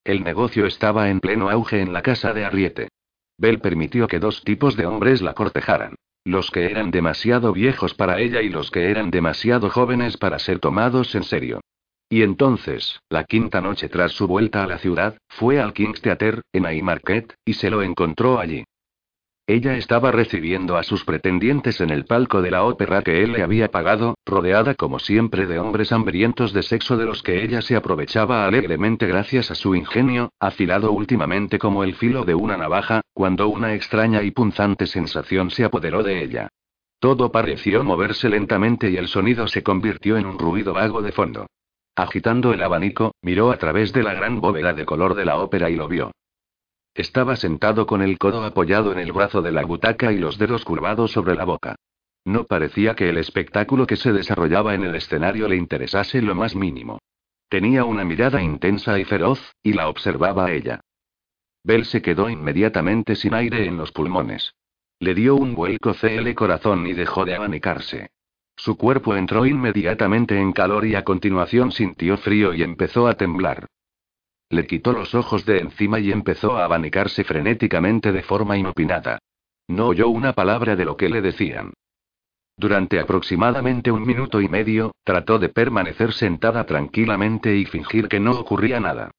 El negocio estaba en pleno auge en la casa de Arriete. Bell permitió que dos tipos de hombres la cortejaran. Los que eran demasiado viejos para ella y los que eran demasiado jóvenes para ser tomados en serio. Y entonces, la quinta noche tras su vuelta a la ciudad, fue al King's Theatre, en Haymarket, y se lo encontró allí. Ella estaba recibiendo a sus pretendientes en el palco de la ópera que él le había pagado, rodeada como siempre de hombres hambrientos de sexo de los que ella se aprovechaba alegremente gracias a su ingenio, afilado últimamente como el filo de una navaja, cuando una extraña y punzante sensación se apoderó de ella. Todo pareció moverse lentamente y el sonido se convirtió en un ruido vago de fondo. Agitando el abanico, miró a través de la gran bóveda de color de la ópera y lo vio. Estaba sentado con el codo apoyado en el brazo de la butaca y los dedos curvados sobre la boca. No parecía que el espectáculo que se desarrollaba en el escenario le interesase lo más mínimo. Tenía una mirada intensa y feroz, y la observaba a ella. Bell se quedó inmediatamente sin aire en los pulmones. Le dio un vuelco CL corazón y dejó de abanicarse. Su cuerpo entró inmediatamente en calor y a continuación sintió frío y empezó a temblar. Le quitó los ojos de encima y empezó a abanicarse frenéticamente de forma inopinada. No oyó una palabra de lo que le decían. Durante aproximadamente un minuto y medio, trató de permanecer sentada tranquilamente y fingir que no ocurría nada.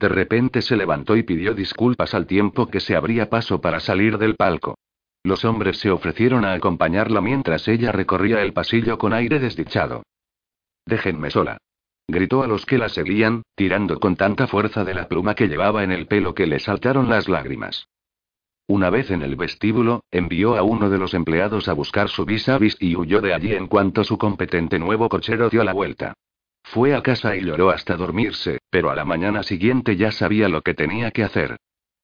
De repente se levantó y pidió disculpas al tiempo que se abría paso para salir del palco. Los hombres se ofrecieron a acompañarla mientras ella recorría el pasillo con aire desdichado. Déjenme sola gritó a los que la seguían, tirando con tanta fuerza de la pluma que llevaba en el pelo que le saltaron las lágrimas. Una vez en el vestíbulo, envió a uno de los empleados a buscar su vis a vis y huyó de allí en cuanto su competente nuevo cochero dio la vuelta. Fue a casa y lloró hasta dormirse, pero a la mañana siguiente ya sabía lo que tenía que hacer.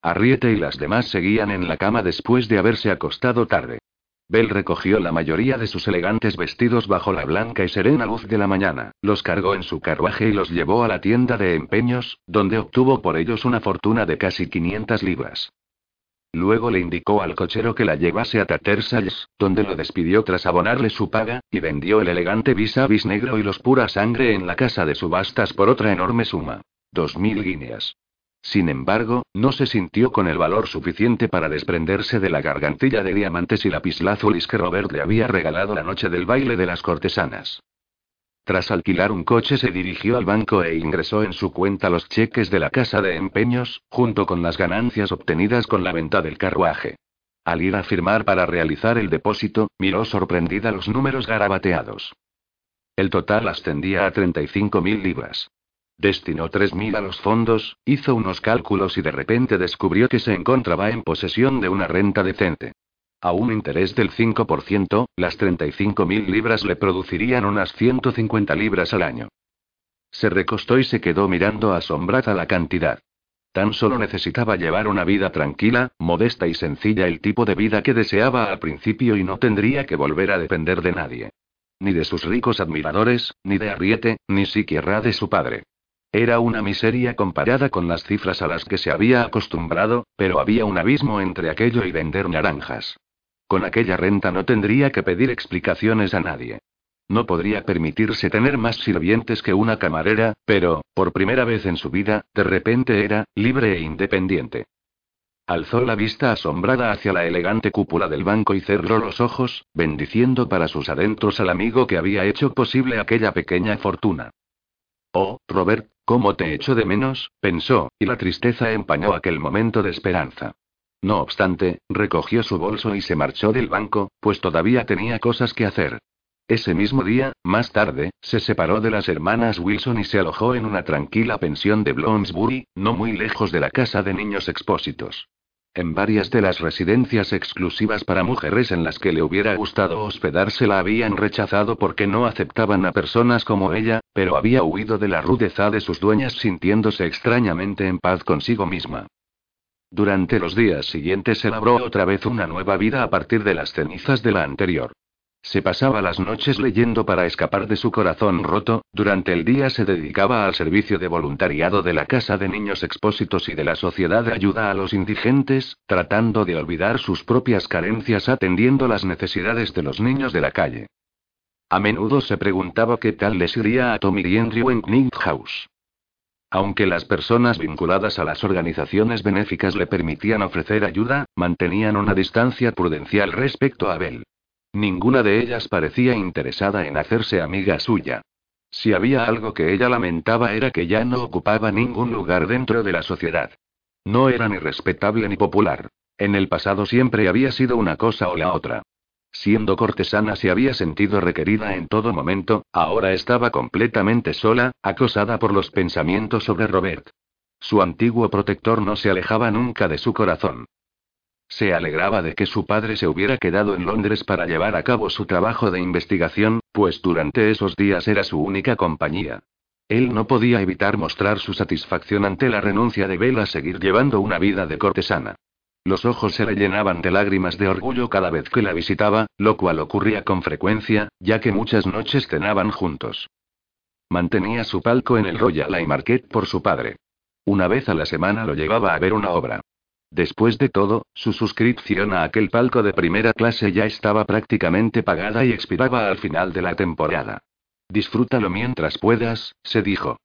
Arriete y las demás seguían en la cama después de haberse acostado tarde. Bell recogió la mayoría de sus elegantes vestidos bajo la blanca y serena luz de la mañana, los cargó en su carruaje y los llevó a la tienda de empeños, donde obtuvo por ellos una fortuna de casi 500 libras. Luego le indicó al cochero que la llevase a Tattersall's, donde lo despidió tras abonarle su paga, y vendió el elegante vis a vis negro y los pura sangre en la casa de subastas por otra enorme suma. Dos mil guineas. Sin embargo, no se sintió con el valor suficiente para desprenderse de la gargantilla de diamantes y lapislazulis que Robert le había regalado la noche del baile de las cortesanas. Tras alquilar un coche se dirigió al banco e ingresó en su cuenta los cheques de la casa de empeños, junto con las ganancias obtenidas con la venta del carruaje. Al ir a firmar para realizar el depósito, miró sorprendida los números garabateados. El total ascendía a 35.000 libras. Destinó 3.000 a los fondos, hizo unos cálculos y de repente descubrió que se encontraba en posesión de una renta decente. A un interés del 5%, las 35.000 libras le producirían unas 150 libras al año. Se recostó y se quedó mirando asombrada la cantidad. Tan solo necesitaba llevar una vida tranquila, modesta y sencilla, el tipo de vida que deseaba al principio y no tendría que volver a depender de nadie. Ni de sus ricos admiradores, ni de Arriete, ni siquiera de su padre. Era una miseria comparada con las cifras a las que se había acostumbrado, pero había un abismo entre aquello y vender naranjas. Con aquella renta no tendría que pedir explicaciones a nadie. No podría permitirse tener más sirvientes que una camarera, pero, por primera vez en su vida, de repente era, libre e independiente. Alzó la vista asombrada hacia la elegante cúpula del banco y cerró los ojos, bendiciendo para sus adentros al amigo que había hecho posible aquella pequeña fortuna. Oh, Robert, cómo te echo de menos, pensó, y la tristeza empañó aquel momento de esperanza. No obstante, recogió su bolso y se marchó del banco, pues todavía tenía cosas que hacer. Ese mismo día, más tarde, se separó de las hermanas Wilson y se alojó en una tranquila pensión de Bloomsbury, no muy lejos de la casa de niños expósitos. En varias de las residencias exclusivas para mujeres en las que le hubiera gustado hospedarse la habían rechazado porque no aceptaban a personas como ella, pero había huido de la rudeza de sus dueñas sintiéndose extrañamente en paz consigo misma. Durante los días siguientes se labró otra vez una nueva vida a partir de las cenizas de la anterior. Se pasaba las noches leyendo para escapar de su corazón roto, durante el día se dedicaba al servicio de voluntariado de la Casa de Niños Expósitos y de la Sociedad de Ayuda a los Indigentes, tratando de olvidar sus propias carencias atendiendo las necesidades de los niños de la calle. A menudo se preguntaba qué tal les iría a Tommy y Andrew en House. Aunque las personas vinculadas a las organizaciones benéficas le permitían ofrecer ayuda, mantenían una distancia prudencial respecto a Bell. Ninguna de ellas parecía interesada en hacerse amiga suya. Si había algo que ella lamentaba era que ya no ocupaba ningún lugar dentro de la sociedad. No era ni respetable ni popular. En el pasado siempre había sido una cosa o la otra. Siendo cortesana se había sentido requerida en todo momento, ahora estaba completamente sola, acosada por los pensamientos sobre Robert. Su antiguo protector no se alejaba nunca de su corazón. Se alegraba de que su padre se hubiera quedado en Londres para llevar a cabo su trabajo de investigación, pues durante esos días era su única compañía. Él no podía evitar mostrar su satisfacción ante la renuncia de Bella a seguir llevando una vida de cortesana. Los ojos se le llenaban de lágrimas de orgullo cada vez que la visitaba, lo cual ocurría con frecuencia, ya que muchas noches cenaban juntos. Mantenía su palco en el Royal Market por su padre. Una vez a la semana lo llevaba a ver una obra. Después de todo, su suscripción a aquel palco de primera clase ya estaba prácticamente pagada y expiraba al final de la temporada. Disfrútalo mientras puedas, se dijo.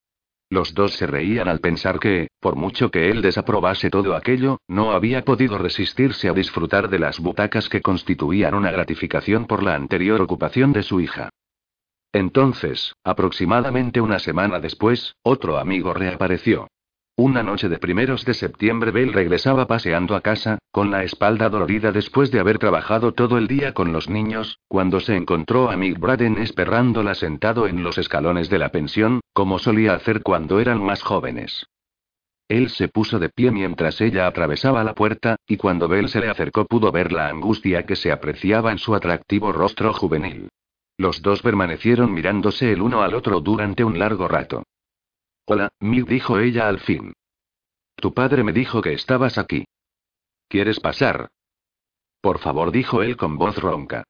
Los dos se reían al pensar que, por mucho que él desaprobase todo aquello, no había podido resistirse a disfrutar de las butacas que constituían una gratificación por la anterior ocupación de su hija. Entonces, aproximadamente una semana después, otro amigo reapareció. Una noche de primeros de septiembre Bell regresaba paseando a casa, con la espalda dolorida después de haber trabajado todo el día con los niños, cuando se encontró a Mick Braden esperándola sentado en los escalones de la pensión, como solía hacer cuando eran más jóvenes. Él se puso de pie mientras ella atravesaba la puerta, y cuando Bell se le acercó pudo ver la angustia que se apreciaba en su atractivo rostro juvenil. Los dos permanecieron mirándose el uno al otro durante un largo rato. Hola, Mick dijo ella al fin. Tu padre me dijo que estabas aquí. ¿Quieres pasar? Por favor, dijo él con voz ronca.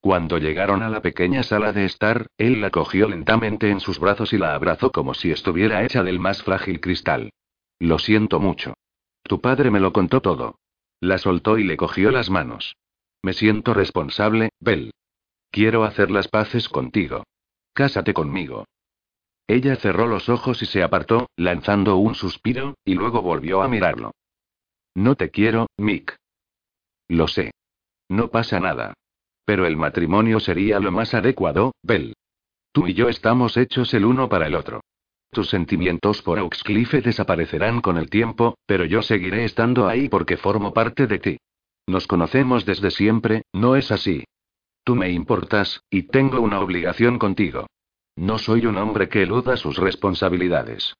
Cuando llegaron a la pequeña sala de estar, él la cogió lentamente en sus brazos y la abrazó como si estuviera hecha del más frágil cristal. Lo siento mucho. Tu padre me lo contó todo. La soltó y le cogió las manos. Me siento responsable, Bell. Quiero hacer las paces contigo. Cásate conmigo. Ella cerró los ojos y se apartó, lanzando un suspiro, y luego volvió a mirarlo. No te quiero, Mick. Lo sé. No pasa nada. Pero el matrimonio sería lo más adecuado, Bell. Tú y yo estamos hechos el uno para el otro. Tus sentimientos por Oxcliffe desaparecerán con el tiempo, pero yo seguiré estando ahí porque formo parte de ti. Nos conocemos desde siempre, ¿no es así? Tú me importas, y tengo una obligación contigo. No soy un hombre que eluda sus responsabilidades.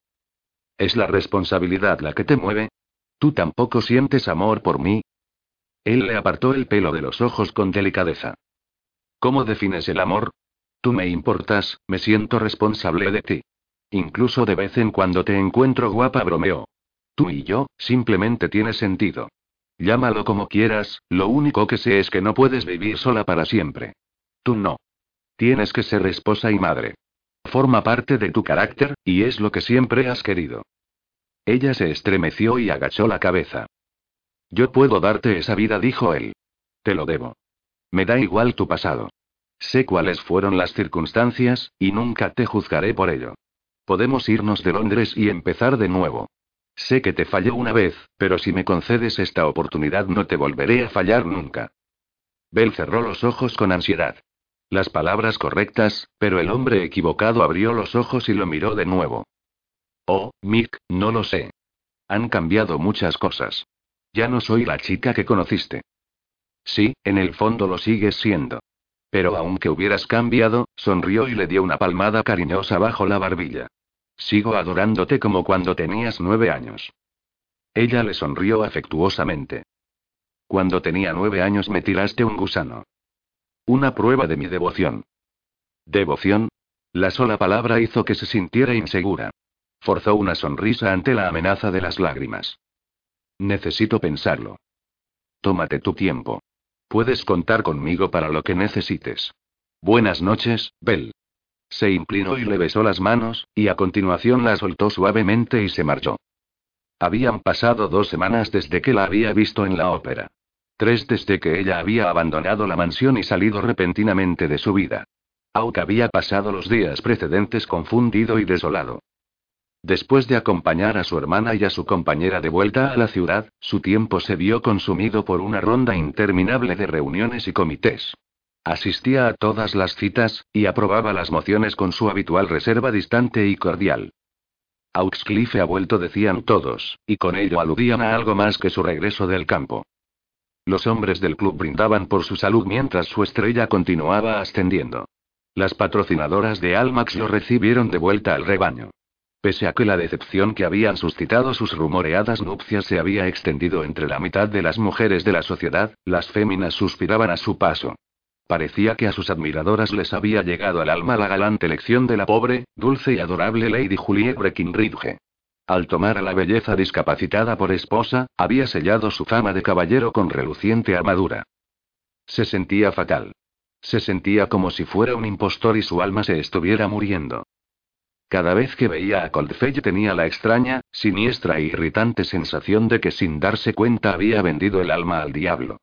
¿Es la responsabilidad la que te mueve? ¿Tú tampoco sientes amor por mí? Él le apartó el pelo de los ojos con delicadeza. ¿Cómo defines el amor? Tú me importas, me siento responsable de ti. Incluso de vez en cuando te encuentro guapa, bromeo. Tú y yo, simplemente tiene sentido. Llámalo como quieras, lo único que sé es que no puedes vivir sola para siempre. Tú no. Tienes que ser esposa y madre. Forma parte de tu carácter, y es lo que siempre has querido. Ella se estremeció y agachó la cabeza. Yo puedo darte esa vida, dijo él. Te lo debo. Me da igual tu pasado. Sé cuáles fueron las circunstancias, y nunca te juzgaré por ello. Podemos irnos de Londres y empezar de nuevo. Sé que te fallé una vez, pero si me concedes esta oportunidad no te volveré a fallar nunca. Bell cerró los ojos con ansiedad. Las palabras correctas, pero el hombre equivocado abrió los ojos y lo miró de nuevo. Oh, Mick, no lo sé. Han cambiado muchas cosas. Ya no soy la chica que conociste. Sí, en el fondo lo sigues siendo. Pero aunque hubieras cambiado, sonrió y le dio una palmada cariñosa bajo la barbilla. Sigo adorándote como cuando tenías nueve años. Ella le sonrió afectuosamente. Cuando tenía nueve años me tiraste un gusano. Una prueba de mi devoción. ¿Devoción? La sola palabra hizo que se sintiera insegura. Forzó una sonrisa ante la amenaza de las lágrimas. Necesito pensarlo. Tómate tu tiempo. Puedes contar conmigo para lo que necesites. Buenas noches, Bell. Se inclinó y le besó las manos, y a continuación la soltó suavemente y se marchó. Habían pasado dos semanas desde que la había visto en la ópera. Tres desde que ella había abandonado la mansión y salido repentinamente de su vida. Auk había pasado los días precedentes confundido y desolado. Después de acompañar a su hermana y a su compañera de vuelta a la ciudad, su tiempo se vio consumido por una ronda interminable de reuniones y comités. Asistía a todas las citas, y aprobaba las mociones con su habitual reserva distante y cordial. Auxcliffe ha vuelto, decían todos, y con ello aludían a algo más que su regreso del campo. Los hombres del club brindaban por su salud mientras su estrella continuaba ascendiendo. Las patrocinadoras de Almax lo recibieron de vuelta al rebaño. Pese a que la decepción que habían suscitado sus rumoreadas nupcias se había extendido entre la mitad de las mujeres de la sociedad, las féminas suspiraban a su paso. Parecía que a sus admiradoras les había llegado al alma la galante elección de la pobre, dulce y adorable Lady Juliet Breckinridge. Al tomar a la belleza discapacitada por esposa, había sellado su fama de caballero con reluciente armadura. Se sentía fatal. Se sentía como si fuera un impostor y su alma se estuviera muriendo. Cada vez que veía a Coldfell tenía la extraña, siniestra e irritante sensación de que sin darse cuenta había vendido el alma al diablo.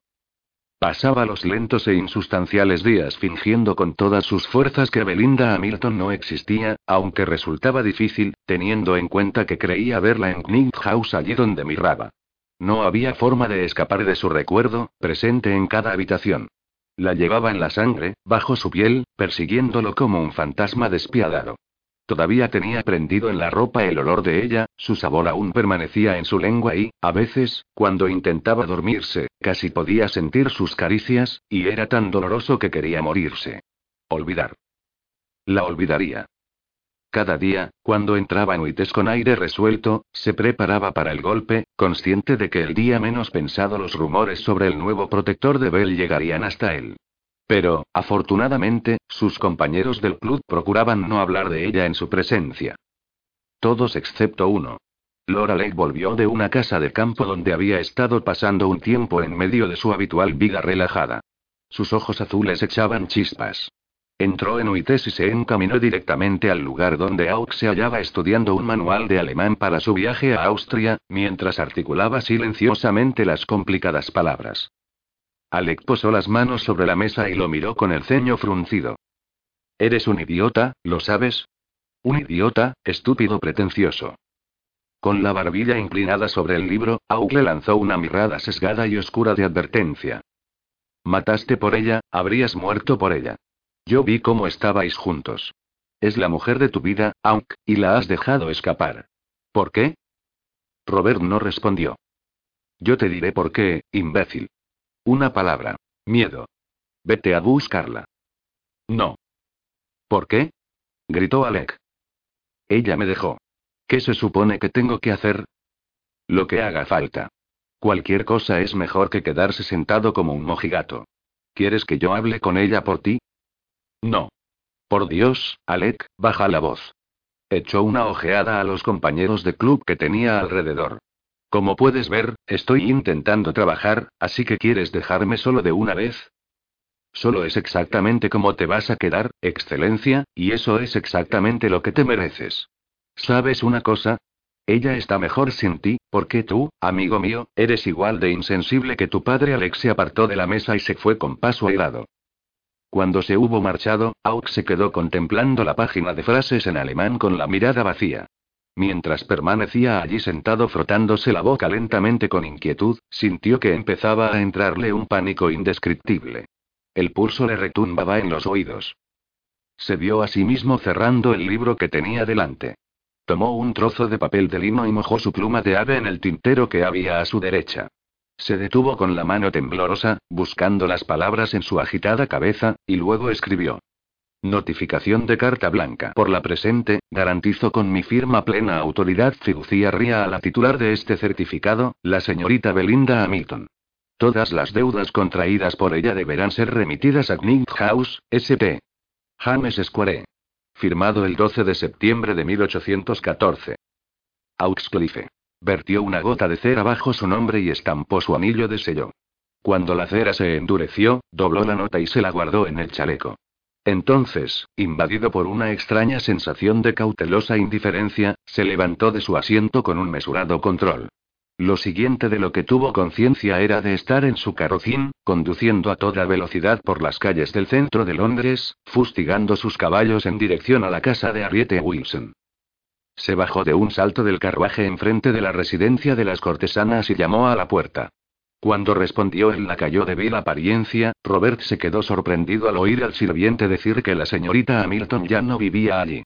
Pasaba los lentos e insustanciales días fingiendo con todas sus fuerzas que Belinda Hamilton no existía, aunque resultaba difícil, teniendo en cuenta que creía verla en Knight House allí donde miraba. No había forma de escapar de su recuerdo, presente en cada habitación. La llevaba en la sangre, bajo su piel, persiguiéndolo como un fantasma despiadado. Todavía tenía prendido en la ropa el olor de ella, su sabor aún permanecía en su lengua y, a veces, cuando intentaba dormirse, casi podía sentir sus caricias, y era tan doloroso que quería morirse. Olvidar. La olvidaría. Cada día, cuando entraba en Uites con aire resuelto, se preparaba para el golpe, consciente de que el día menos pensado los rumores sobre el nuevo protector de Bell llegarían hasta él. Pero, afortunadamente, sus compañeros del club procuraban no hablar de ella en su presencia. Todos excepto uno. Laura Lake volvió de una casa de campo donde había estado pasando un tiempo en medio de su habitual vida relajada. Sus ojos azules echaban chispas. Entró en UITES y se encaminó directamente al lugar donde Auk se hallaba estudiando un manual de alemán para su viaje a Austria, mientras articulaba silenciosamente las complicadas palabras. Alec posó las manos sobre la mesa y lo miró con el ceño fruncido. Eres un idiota, ¿lo sabes? Un idiota, estúpido pretencioso. Con la barbilla inclinada sobre el libro, Auk le lanzó una mirada sesgada y oscura de advertencia. Mataste por ella, habrías muerto por ella. Yo vi cómo estabais juntos. Es la mujer de tu vida, Auk, y la has dejado escapar. ¿Por qué? Robert no respondió. Yo te diré por qué, imbécil. Una palabra. Miedo. Vete a buscarla. No. ¿Por qué? gritó Alec. Ella me dejó. ¿Qué se supone que tengo que hacer? Lo que haga falta. Cualquier cosa es mejor que quedarse sentado como un mojigato. ¿Quieres que yo hable con ella por ti? No. Por Dios, Alec, baja la voz. Echó una ojeada a los compañeros de club que tenía alrededor. Como puedes ver, estoy intentando trabajar, así que quieres dejarme solo de una vez. Solo es exactamente como te vas a quedar, excelencia, y eso es exactamente lo que te mereces. ¿Sabes una cosa? Ella está mejor sin ti, porque tú, amigo mío, eres igual de insensible que tu padre Alex se apartó de la mesa y se fue con paso airado. Cuando se hubo marchado, Auk se quedó contemplando la página de frases en alemán con la mirada vacía. Mientras permanecía allí sentado frotándose la boca lentamente con inquietud, sintió que empezaba a entrarle un pánico indescriptible. El pulso le retumbaba en los oídos. Se vio a sí mismo cerrando el libro que tenía delante. Tomó un trozo de papel de lino y mojó su pluma de ave en el tintero que había a su derecha. Se detuvo con la mano temblorosa, buscando las palabras en su agitada cabeza, y luego escribió. Notificación de carta blanca. Por la presente, garantizo con mi firma plena autoridad fiduciaria a la titular de este certificado, la señorita Belinda Hamilton. Todas las deudas contraídas por ella deberán ser remitidas a Knight House, St. James Square. Firmado el 12 de septiembre de 1814. Auxcliffe. Vertió una gota de cera bajo su nombre y estampó su anillo de sello. Cuando la cera se endureció, dobló la nota y se la guardó en el chaleco. Entonces, invadido por una extraña sensación de cautelosa indiferencia, se levantó de su asiento con un mesurado control. Lo siguiente de lo que tuvo conciencia era de estar en su carrocín, conduciendo a toda velocidad por las calles del centro de Londres, fustigando sus caballos en dirección a la casa de Ariete Wilson. Se bajó de un salto del carruaje enfrente de la residencia de las cortesanas y llamó a la puerta. Cuando respondió el lacayo de vil apariencia, Robert se quedó sorprendido al oír al sirviente decir que la señorita Hamilton ya no vivía allí.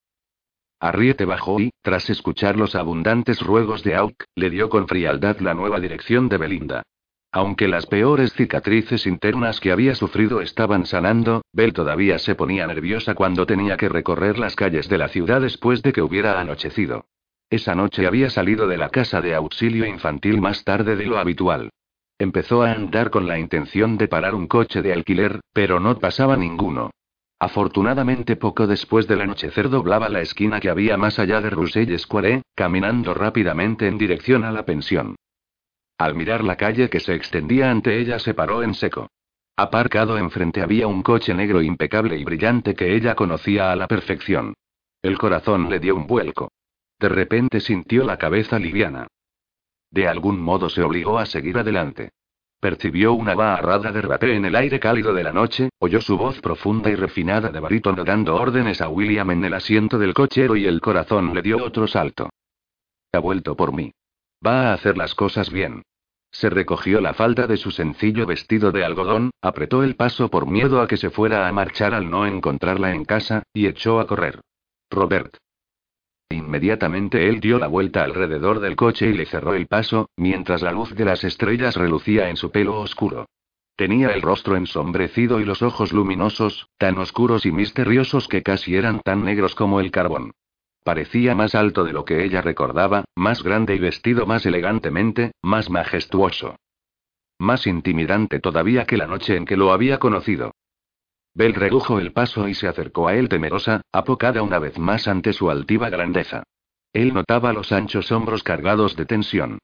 Arriete bajó y, tras escuchar los abundantes ruegos de Auk, le dio con frialdad la nueva dirección de Belinda. Aunque las peores cicatrices internas que había sufrido estaban sanando, Bell todavía se ponía nerviosa cuando tenía que recorrer las calles de la ciudad después de que hubiera anochecido. Esa noche había salido de la casa de auxilio infantil más tarde de lo habitual. Empezó a andar con la intención de parar un coche de alquiler, pero no pasaba ninguno. Afortunadamente poco después del anochecer doblaba la esquina que había más allá de Roussel Square, caminando rápidamente en dirección a la pensión. Al mirar la calle que se extendía ante ella se paró en seco. Aparcado enfrente había un coche negro impecable y brillante que ella conocía a la perfección. El corazón le dio un vuelco. De repente sintió la cabeza liviana. De algún modo se obligó a seguir adelante. Percibió una barrada de rapé en el aire cálido de la noche, oyó su voz profunda y refinada de barítono dando órdenes a William en el asiento del cochero y el corazón le dio otro salto. Ha vuelto por mí. Va a hacer las cosas bien. Se recogió la falda de su sencillo vestido de algodón, apretó el paso por miedo a que se fuera a marchar al no encontrarla en casa, y echó a correr. Robert. Inmediatamente él dio la vuelta alrededor del coche y le cerró el paso, mientras la luz de las estrellas relucía en su pelo oscuro. Tenía el rostro ensombrecido y los ojos luminosos, tan oscuros y misteriosos que casi eran tan negros como el carbón. Parecía más alto de lo que ella recordaba, más grande y vestido más elegantemente, más majestuoso. Más intimidante todavía que la noche en que lo había conocido. Bell redujo el paso y se acercó a él temerosa, apocada una vez más ante su altiva grandeza. Él notaba los anchos hombros cargados de tensión.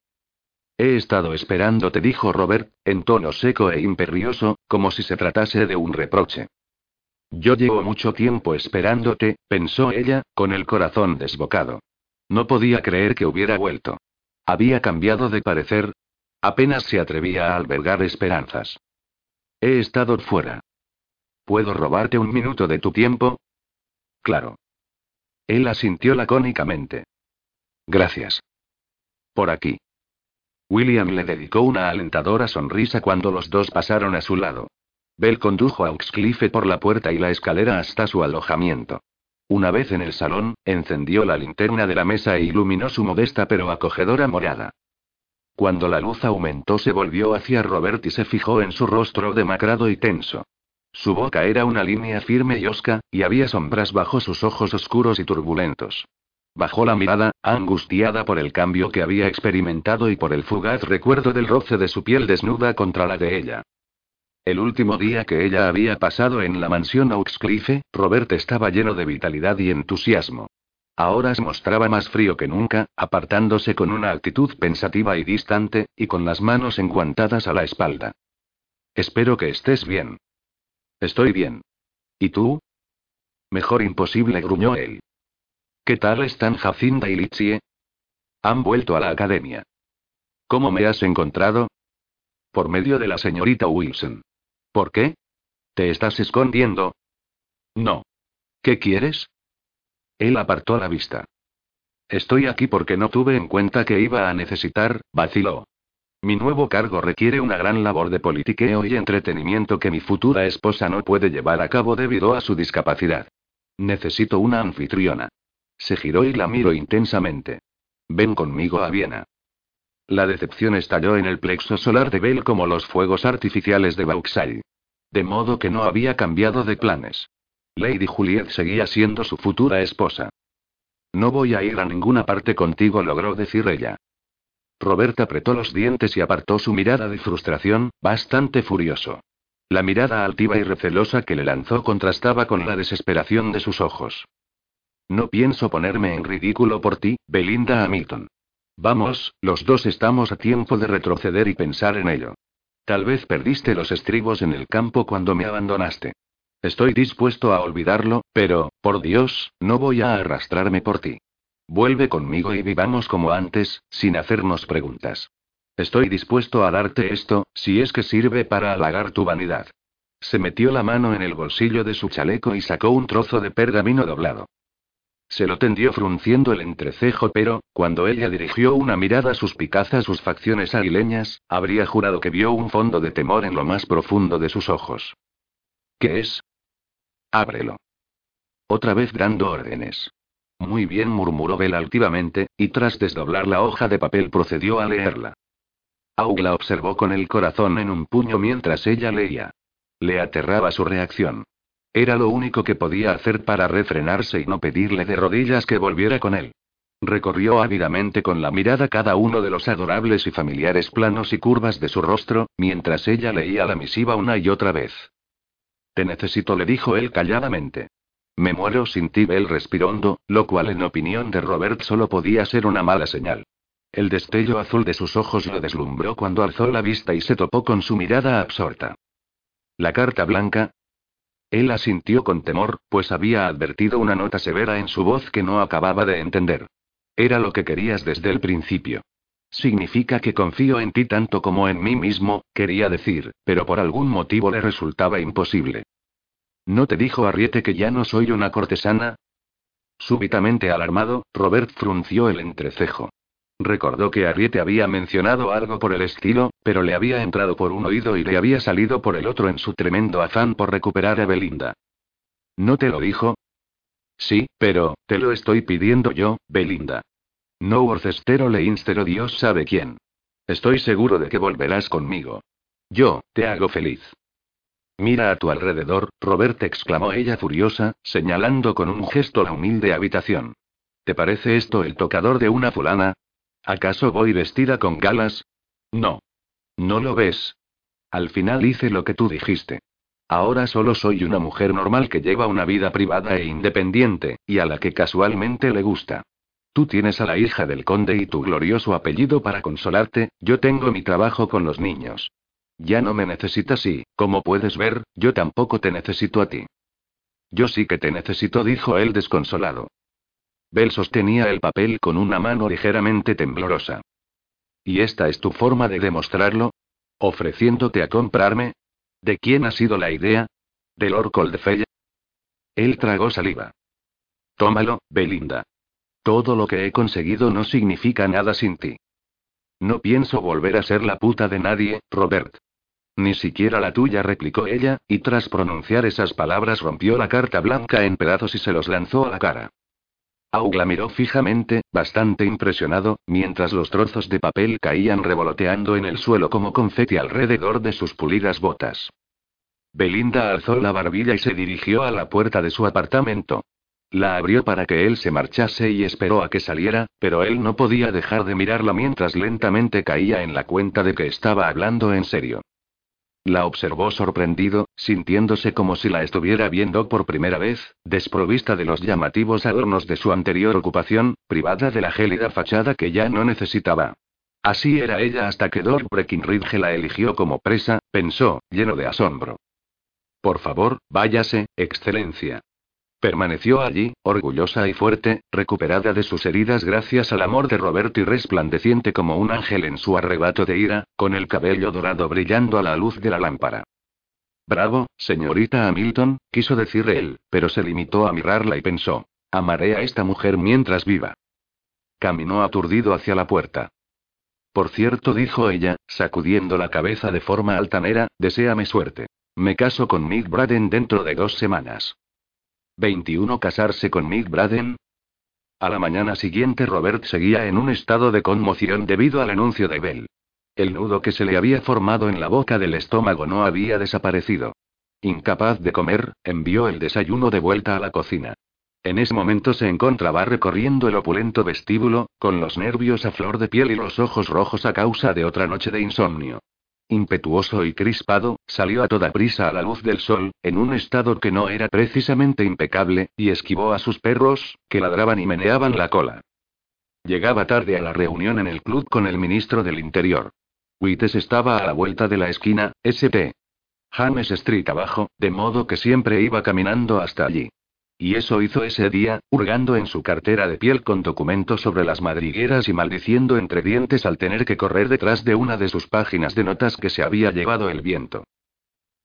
He estado esperándote, dijo Robert, en tono seco e imperioso, como si se tratase de un reproche. Yo llevo mucho tiempo esperándote, pensó ella, con el corazón desbocado. No podía creer que hubiera vuelto. Había cambiado de parecer. Apenas se atrevía a albergar esperanzas. He estado fuera. ¿Puedo robarte un minuto de tu tiempo? Claro. Él asintió lacónicamente. Gracias. Por aquí. William le dedicó una alentadora sonrisa cuando los dos pasaron a su lado. Bell condujo a Oxcliffe por la puerta y la escalera hasta su alojamiento. Una vez en el salón, encendió la linterna de la mesa e iluminó su modesta pero acogedora morada. Cuando la luz aumentó se volvió hacia Robert y se fijó en su rostro demacrado y tenso. Su boca era una línea firme y osca, y había sombras bajo sus ojos oscuros y turbulentos. Bajó la mirada, angustiada por el cambio que había experimentado y por el fugaz recuerdo del roce de su piel desnuda contra la de ella. El último día que ella había pasado en la mansión Oxcliffe, Robert estaba lleno de vitalidad y entusiasmo. Ahora se mostraba más frío que nunca, apartándose con una actitud pensativa y distante, y con las manos enguantadas a la espalda. Espero que estés bien. Estoy bien. ¿Y tú? Mejor imposible, gruñó él. ¿Qué tal están Jacinda y Litsie? Han vuelto a la academia. ¿Cómo me has encontrado? Por medio de la señorita Wilson. ¿Por qué? ¿Te estás escondiendo? No. ¿Qué quieres? Él apartó la vista. Estoy aquí porque no tuve en cuenta que iba a necesitar, vaciló. Mi nuevo cargo requiere una gran labor de politiqueo y entretenimiento que mi futura esposa no puede llevar a cabo debido a su discapacidad. Necesito una anfitriona. Se giró y la miró intensamente. Ven conmigo a Viena. La decepción estalló en el plexo solar de Bell como los fuegos artificiales de Vauxhall. De modo que no había cambiado de planes. Lady Juliet seguía siendo su futura esposa. No voy a ir a ninguna parte contigo, logró decir ella. Robert apretó los dientes y apartó su mirada de frustración, bastante furioso. La mirada altiva y recelosa que le lanzó contrastaba con la desesperación de sus ojos. No pienso ponerme en ridículo por ti, Belinda Hamilton. Vamos, los dos estamos a tiempo de retroceder y pensar en ello. Tal vez perdiste los estribos en el campo cuando me abandonaste. Estoy dispuesto a olvidarlo, pero, por Dios, no voy a arrastrarme por ti. Vuelve conmigo y vivamos como antes, sin hacernos preguntas. Estoy dispuesto a darte esto, si es que sirve para halagar tu vanidad. Se metió la mano en el bolsillo de su chaleco y sacó un trozo de pergamino doblado. Se lo tendió frunciendo el entrecejo, pero, cuando ella dirigió una mirada suspicaz a sus facciones aguileñas, habría jurado que vio un fondo de temor en lo más profundo de sus ojos. ¿Qué es? Ábrelo. Otra vez dando órdenes. Muy bien, murmuró Bell altivamente, y tras desdoblar la hoja de papel procedió a leerla. Augla observó con el corazón en un puño mientras ella leía. Le aterraba su reacción. Era lo único que podía hacer para refrenarse y no pedirle de rodillas que volviera con él. Recorrió ávidamente con la mirada cada uno de los adorables y familiares planos y curvas de su rostro, mientras ella leía la misiva una y otra vez. Te necesito, le dijo él calladamente. Me muero sin ti, él respiró hondo, lo cual en opinión de Robert solo podía ser una mala señal. El destello azul de sus ojos lo deslumbró cuando alzó la vista y se topó con su mirada absorta. La carta blanca. Él asintió con temor, pues había advertido una nota severa en su voz que no acababa de entender. Era lo que querías desde el principio. Significa que confío en ti tanto como en mí mismo, quería decir, pero por algún motivo le resultaba imposible. ¿No te dijo Arriete que ya no soy una cortesana? Súbitamente alarmado, Robert frunció el entrecejo. Recordó que Arriete había mencionado algo por el estilo, pero le había entrado por un oído y le había salido por el otro en su tremendo afán por recuperar a Belinda. ¿No te lo dijo? Sí, pero, te lo estoy pidiendo yo, Belinda. No Worcester Leinster Dios sabe quién. Estoy seguro de que volverás conmigo. Yo, te hago feliz. Mira a tu alrededor, Robert exclamó ella furiosa, señalando con un gesto la humilde habitación. ¿Te parece esto el tocador de una fulana? ¿Acaso voy vestida con galas? No. ¿No lo ves? Al final hice lo que tú dijiste. Ahora solo soy una mujer normal que lleva una vida privada e independiente, y a la que casualmente le gusta. Tú tienes a la hija del conde y tu glorioso apellido para consolarte, yo tengo mi trabajo con los niños. Ya no me necesitas y, como puedes ver, yo tampoco te necesito a ti. Yo sí que te necesito, dijo él desconsolado. Bell sostenía el papel con una mano ligeramente temblorosa. ¿Y esta es tu forma de demostrarlo? ¿Ofreciéndote a comprarme? ¿De quién ha sido la idea? ¿De Lord? Él tragó saliva. Tómalo, Belinda. Todo lo que he conseguido no significa nada sin ti. No pienso volver a ser la puta de nadie, Robert. Ni siquiera la tuya, replicó ella, y tras pronunciar esas palabras rompió la carta blanca en pedazos y se los lanzó a la cara. Augla miró fijamente, bastante impresionado, mientras los trozos de papel caían revoloteando en el suelo como confeti alrededor de sus pulidas botas. Belinda alzó la barbilla y se dirigió a la puerta de su apartamento. La abrió para que él se marchase y esperó a que saliera, pero él no podía dejar de mirarla mientras lentamente caía en la cuenta de que estaba hablando en serio. La observó sorprendido, sintiéndose como si la estuviera viendo por primera vez, desprovista de los llamativos adornos de su anterior ocupación, privada de la gélida fachada que ya no necesitaba. Así era ella hasta que Lord Breckinridge la eligió como presa, pensó, lleno de asombro. Por favor, váyase, excelencia. Permaneció allí, orgullosa y fuerte, recuperada de sus heridas gracias al amor de Robert y resplandeciente como un ángel en su arrebato de ira, con el cabello dorado brillando a la luz de la lámpara. Bravo, señorita Hamilton, quiso decir él, pero se limitó a mirarla y pensó, amaré a esta mujer mientras viva. Caminó aturdido hacia la puerta. Por cierto, dijo ella, sacudiendo la cabeza de forma altanera, deséame suerte. Me caso con Nick Braden dentro de dos semanas. 21 casarse con Mick Braden. A la mañana siguiente Robert seguía en un estado de conmoción debido al anuncio de Bell. El nudo que se le había formado en la boca del estómago no había desaparecido. Incapaz de comer, envió el desayuno de vuelta a la cocina. En ese momento se encontraba recorriendo el opulento vestíbulo, con los nervios a flor de piel y los ojos rojos a causa de otra noche de insomnio. Impetuoso y crispado, salió a toda prisa a la luz del sol, en un estado que no era precisamente impecable, y esquivó a sus perros, que ladraban y meneaban la cola. Llegaba tarde a la reunión en el club con el ministro del Interior. Wittes estaba a la vuelta de la esquina, St. James Street abajo, de modo que siempre iba caminando hasta allí. Y eso hizo ese día, hurgando en su cartera de piel con documentos sobre las madrigueras y maldiciendo entre dientes al tener que correr detrás de una de sus páginas de notas que se había llevado el viento.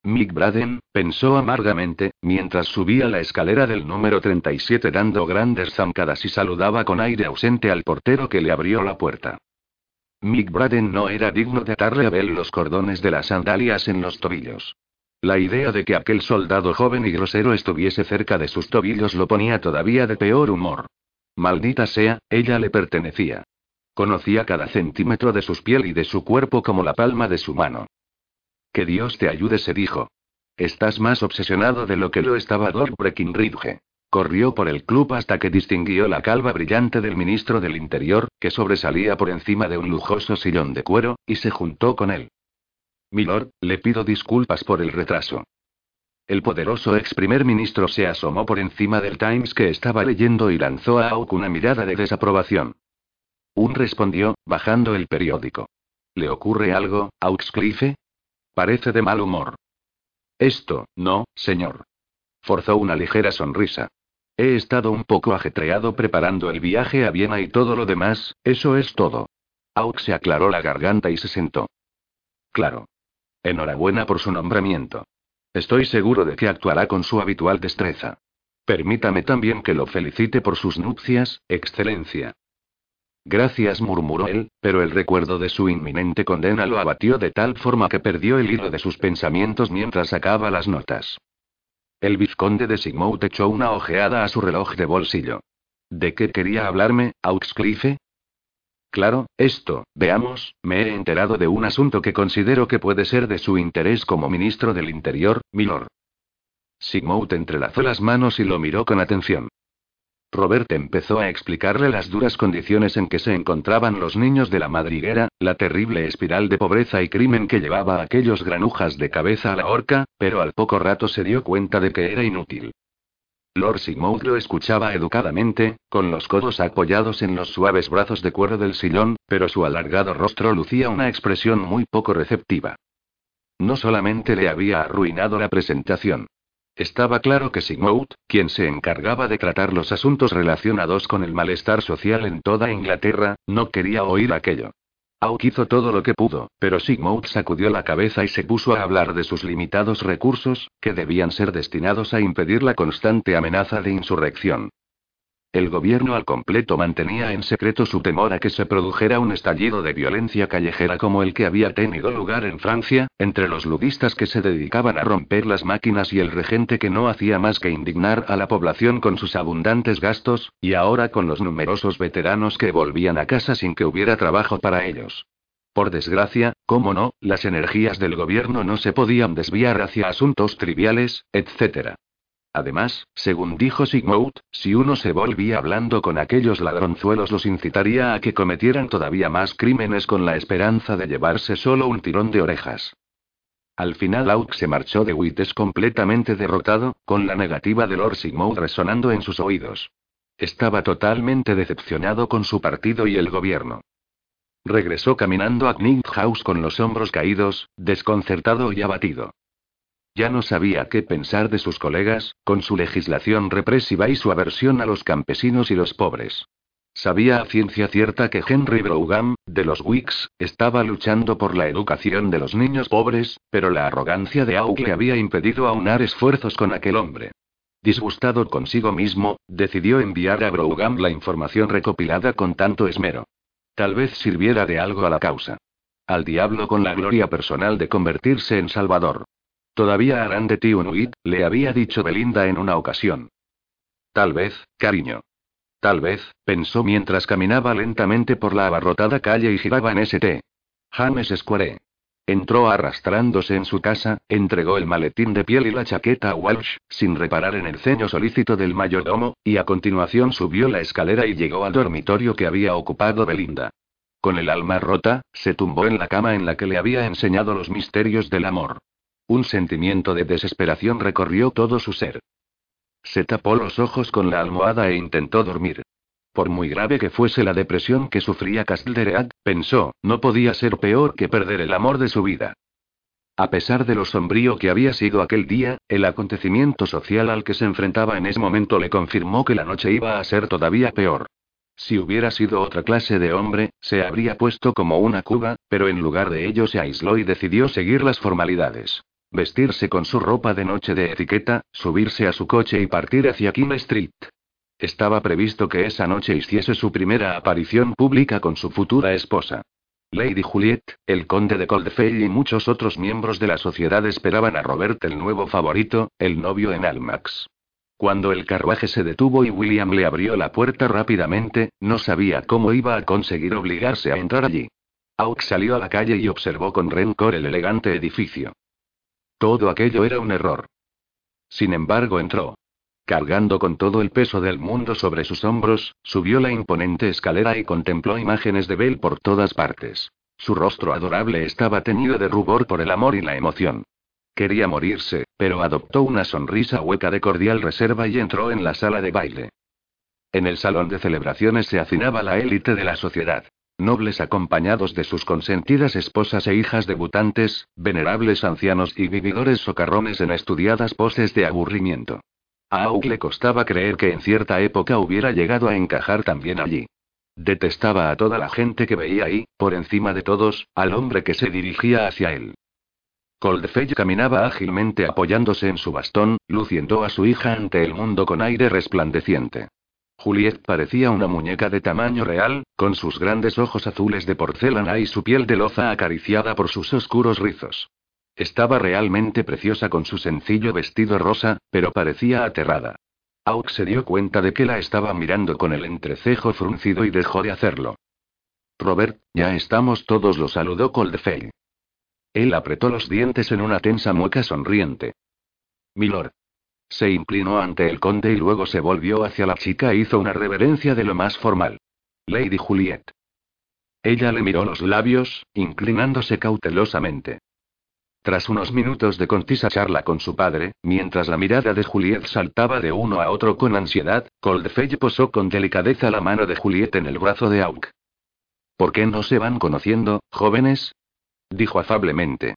Mick Braden, pensó amargamente, mientras subía la escalera del número 37 dando grandes zancadas y saludaba con aire ausente al portero que le abrió la puerta. Mick Braden no era digno de atarle a Bell los cordones de las sandalias en los tobillos. La idea de que aquel soldado joven y grosero estuviese cerca de sus tobillos lo ponía todavía de peor humor. Maldita sea, ella le pertenecía. Conocía cada centímetro de su piel y de su cuerpo como la palma de su mano. Que Dios te ayude, se dijo. Estás más obsesionado de lo que lo estaba Dor Breckinridge. Corrió por el club hasta que distinguió la calva brillante del ministro del Interior, que sobresalía por encima de un lujoso sillón de cuero, y se juntó con él. Milord, le pido disculpas por el retraso. El poderoso ex primer ministro se asomó por encima del Times que estaba leyendo y lanzó a Auk una mirada de desaprobación. Un respondió, bajando el periódico. ¿Le ocurre algo, Auxcliffe? Parece de mal humor. Esto, no, señor. Forzó una ligera sonrisa. He estado un poco ajetreado preparando el viaje a Viena y todo lo demás, eso es todo. Auk se aclaró la garganta y se sentó. Claro. Enhorabuena por su nombramiento. Estoy seguro de que actuará con su habitual destreza. Permítame también que lo felicite por sus nupcias, Excelencia. Gracias, murmuró él, pero el recuerdo de su inminente condena lo abatió de tal forma que perdió el hilo de sus pensamientos mientras sacaba las notas. El vizconde de Sigmouth echó una ojeada a su reloj de bolsillo. ¿De qué quería hablarme, Auxcliffe? Claro, esto, veamos, me he enterado de un asunto que considero que puede ser de su interés como ministro del Interior, milord. Sigmouth entrelazó las manos y lo miró con atención. Robert empezó a explicarle las duras condiciones en que se encontraban los niños de la madriguera, la terrible espiral de pobreza y crimen que llevaba a aquellos granujas de cabeza a la horca, pero al poco rato se dio cuenta de que era inútil. Lord Sigmund lo escuchaba educadamente, con los codos apoyados en los suaves brazos de cuero del sillón, pero su alargado rostro lucía una expresión muy poco receptiva. No solamente le había arruinado la presentación. Estaba claro que Sigmund, quien se encargaba de tratar los asuntos relacionados con el malestar social en toda Inglaterra, no quería oír aquello. Auk hizo todo lo que pudo, pero Sigmund sacudió la cabeza y se puso a hablar de sus limitados recursos, que debían ser destinados a impedir la constante amenaza de insurrección. El gobierno al completo mantenía en secreto su temor a que se produjera un estallido de violencia callejera como el que había tenido lugar en Francia, entre los ludistas que se dedicaban a romper las máquinas y el regente que no hacía más que indignar a la población con sus abundantes gastos, y ahora con los numerosos veteranos que volvían a casa sin que hubiera trabajo para ellos. Por desgracia, cómo no, las energías del gobierno no se podían desviar hacia asuntos triviales, etc. Además, según dijo Sigmund, si uno se volvía hablando con aquellos ladronzuelos los incitaría a que cometieran todavía más crímenes con la esperanza de llevarse solo un tirón de orejas. Al final Auk se marchó de Wittes completamente derrotado, con la negativa de Lord Sigmund resonando en sus oídos. Estaba totalmente decepcionado con su partido y el gobierno. Regresó caminando a Knight House con los hombros caídos, desconcertado y abatido. Ya no sabía qué pensar de sus colegas, con su legislación represiva y su aversión a los campesinos y los pobres. Sabía a ciencia cierta que Henry Brougham, de los Whigs, estaba luchando por la educación de los niños pobres, pero la arrogancia de Aug le había impedido aunar esfuerzos con aquel hombre. Disgustado consigo mismo, decidió enviar a Brougham la información recopilada con tanto esmero. Tal vez sirviera de algo a la causa. Al diablo con la gloria personal de convertirse en Salvador. Todavía harán de ti un huit, le había dicho Belinda en una ocasión. Tal vez, cariño. Tal vez, pensó mientras caminaba lentamente por la abarrotada calle y giraba en St. James Square. Entró arrastrándose en su casa, entregó el maletín de piel y la chaqueta a Walsh, sin reparar en el ceño solícito del mayordomo, y a continuación subió la escalera y llegó al dormitorio que había ocupado Belinda. Con el alma rota, se tumbó en la cama en la que le había enseñado los misterios del amor. Un sentimiento de desesperación recorrió todo su ser. Se tapó los ojos con la almohada e intentó dormir. Por muy grave que fuese la depresión que sufría Castlereagh, pensó, no podía ser peor que perder el amor de su vida. A pesar de lo sombrío que había sido aquel día, el acontecimiento social al que se enfrentaba en ese momento le confirmó que la noche iba a ser todavía peor. Si hubiera sido otra clase de hombre, se habría puesto como una cuba, pero en lugar de ello se aisló y decidió seguir las formalidades. Vestirse con su ropa de noche de etiqueta, subirse a su coche y partir hacia King Street. Estaba previsto que esa noche hiciese su primera aparición pública con su futura esposa. Lady Juliet, el conde de Coldfell y muchos otros miembros de la sociedad esperaban a Robert el nuevo favorito, el novio en Almax. Cuando el carruaje se detuvo y William le abrió la puerta rápidamente, no sabía cómo iba a conseguir obligarse a entrar allí. Aux salió a la calle y observó con rencor el elegante edificio. Todo aquello era un error. Sin embargo, entró. Cargando con todo el peso del mundo sobre sus hombros, subió la imponente escalera y contempló imágenes de Belle por todas partes. Su rostro adorable estaba teñido de rubor por el amor y la emoción. Quería morirse, pero adoptó una sonrisa hueca de cordial reserva y entró en la sala de baile. En el salón de celebraciones se hacinaba la élite de la sociedad. Nobles acompañados de sus consentidas esposas e hijas debutantes, venerables ancianos y vividores socarrones en estudiadas poses de aburrimiento. A Aug le costaba creer que en cierta época hubiera llegado a encajar también allí. Detestaba a toda la gente que veía ahí, por encima de todos, al hombre que se dirigía hacia él. Coldfell caminaba ágilmente apoyándose en su bastón, luciendo a su hija ante el mundo con aire resplandeciente. Juliet parecía una muñeca de tamaño real, con sus grandes ojos azules de porcelana y su piel de loza acariciada por sus oscuros rizos. Estaba realmente preciosa con su sencillo vestido rosa, pero parecía aterrada. Aux se dio cuenta de que la estaba mirando con el entrecejo fruncido y dejó de hacerlo. Robert, ya estamos todos, lo saludó Coldfell. Él apretó los dientes en una tensa mueca sonriente. Milord. Se inclinó ante el conde y luego se volvió hacia la chica e hizo una reverencia de lo más formal. Lady Juliet. Ella le miró los labios, inclinándose cautelosamente. Tras unos minutos de contisa charla con su padre, mientras la mirada de Juliet saltaba de uno a otro con ansiedad, Coldfell posó con delicadeza la mano de Juliet en el brazo de Auk. ¿Por qué no se van conociendo, jóvenes? dijo afablemente.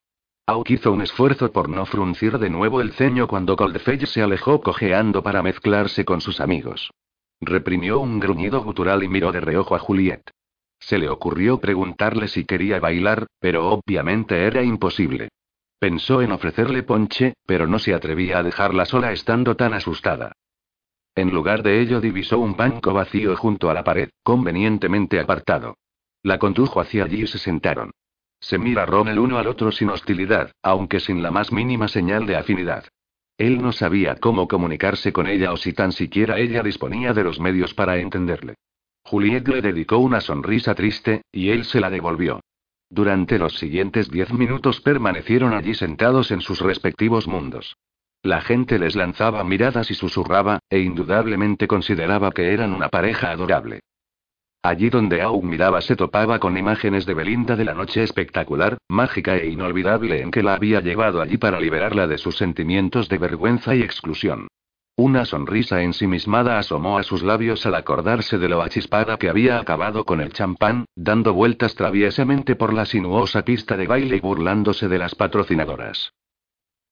Auk hizo un esfuerzo por no fruncir de nuevo el ceño cuando Coldfell se alejó cojeando para mezclarse con sus amigos. Reprimió un gruñido gutural y miró de reojo a Juliet. Se le ocurrió preguntarle si quería bailar, pero obviamente era imposible. Pensó en ofrecerle ponche, pero no se atrevía a dejarla sola estando tan asustada. En lugar de ello divisó un banco vacío junto a la pared, convenientemente apartado. La condujo hacia allí y se sentaron. Se miraron el uno al otro sin hostilidad, aunque sin la más mínima señal de afinidad. Él no sabía cómo comunicarse con ella o si tan siquiera ella disponía de los medios para entenderle. Juliet le dedicó una sonrisa triste, y él se la devolvió. Durante los siguientes diez minutos permanecieron allí sentados en sus respectivos mundos. La gente les lanzaba miradas y susurraba, e indudablemente consideraba que eran una pareja adorable. Allí donde Aug miraba se topaba con imágenes de Belinda de la noche espectacular, mágica e inolvidable en que la había llevado allí para liberarla de sus sentimientos de vergüenza y exclusión. Una sonrisa ensimismada asomó a sus labios al acordarse de lo achispada que había acabado con el champán, dando vueltas traviesamente por la sinuosa pista de baile y burlándose de las patrocinadoras.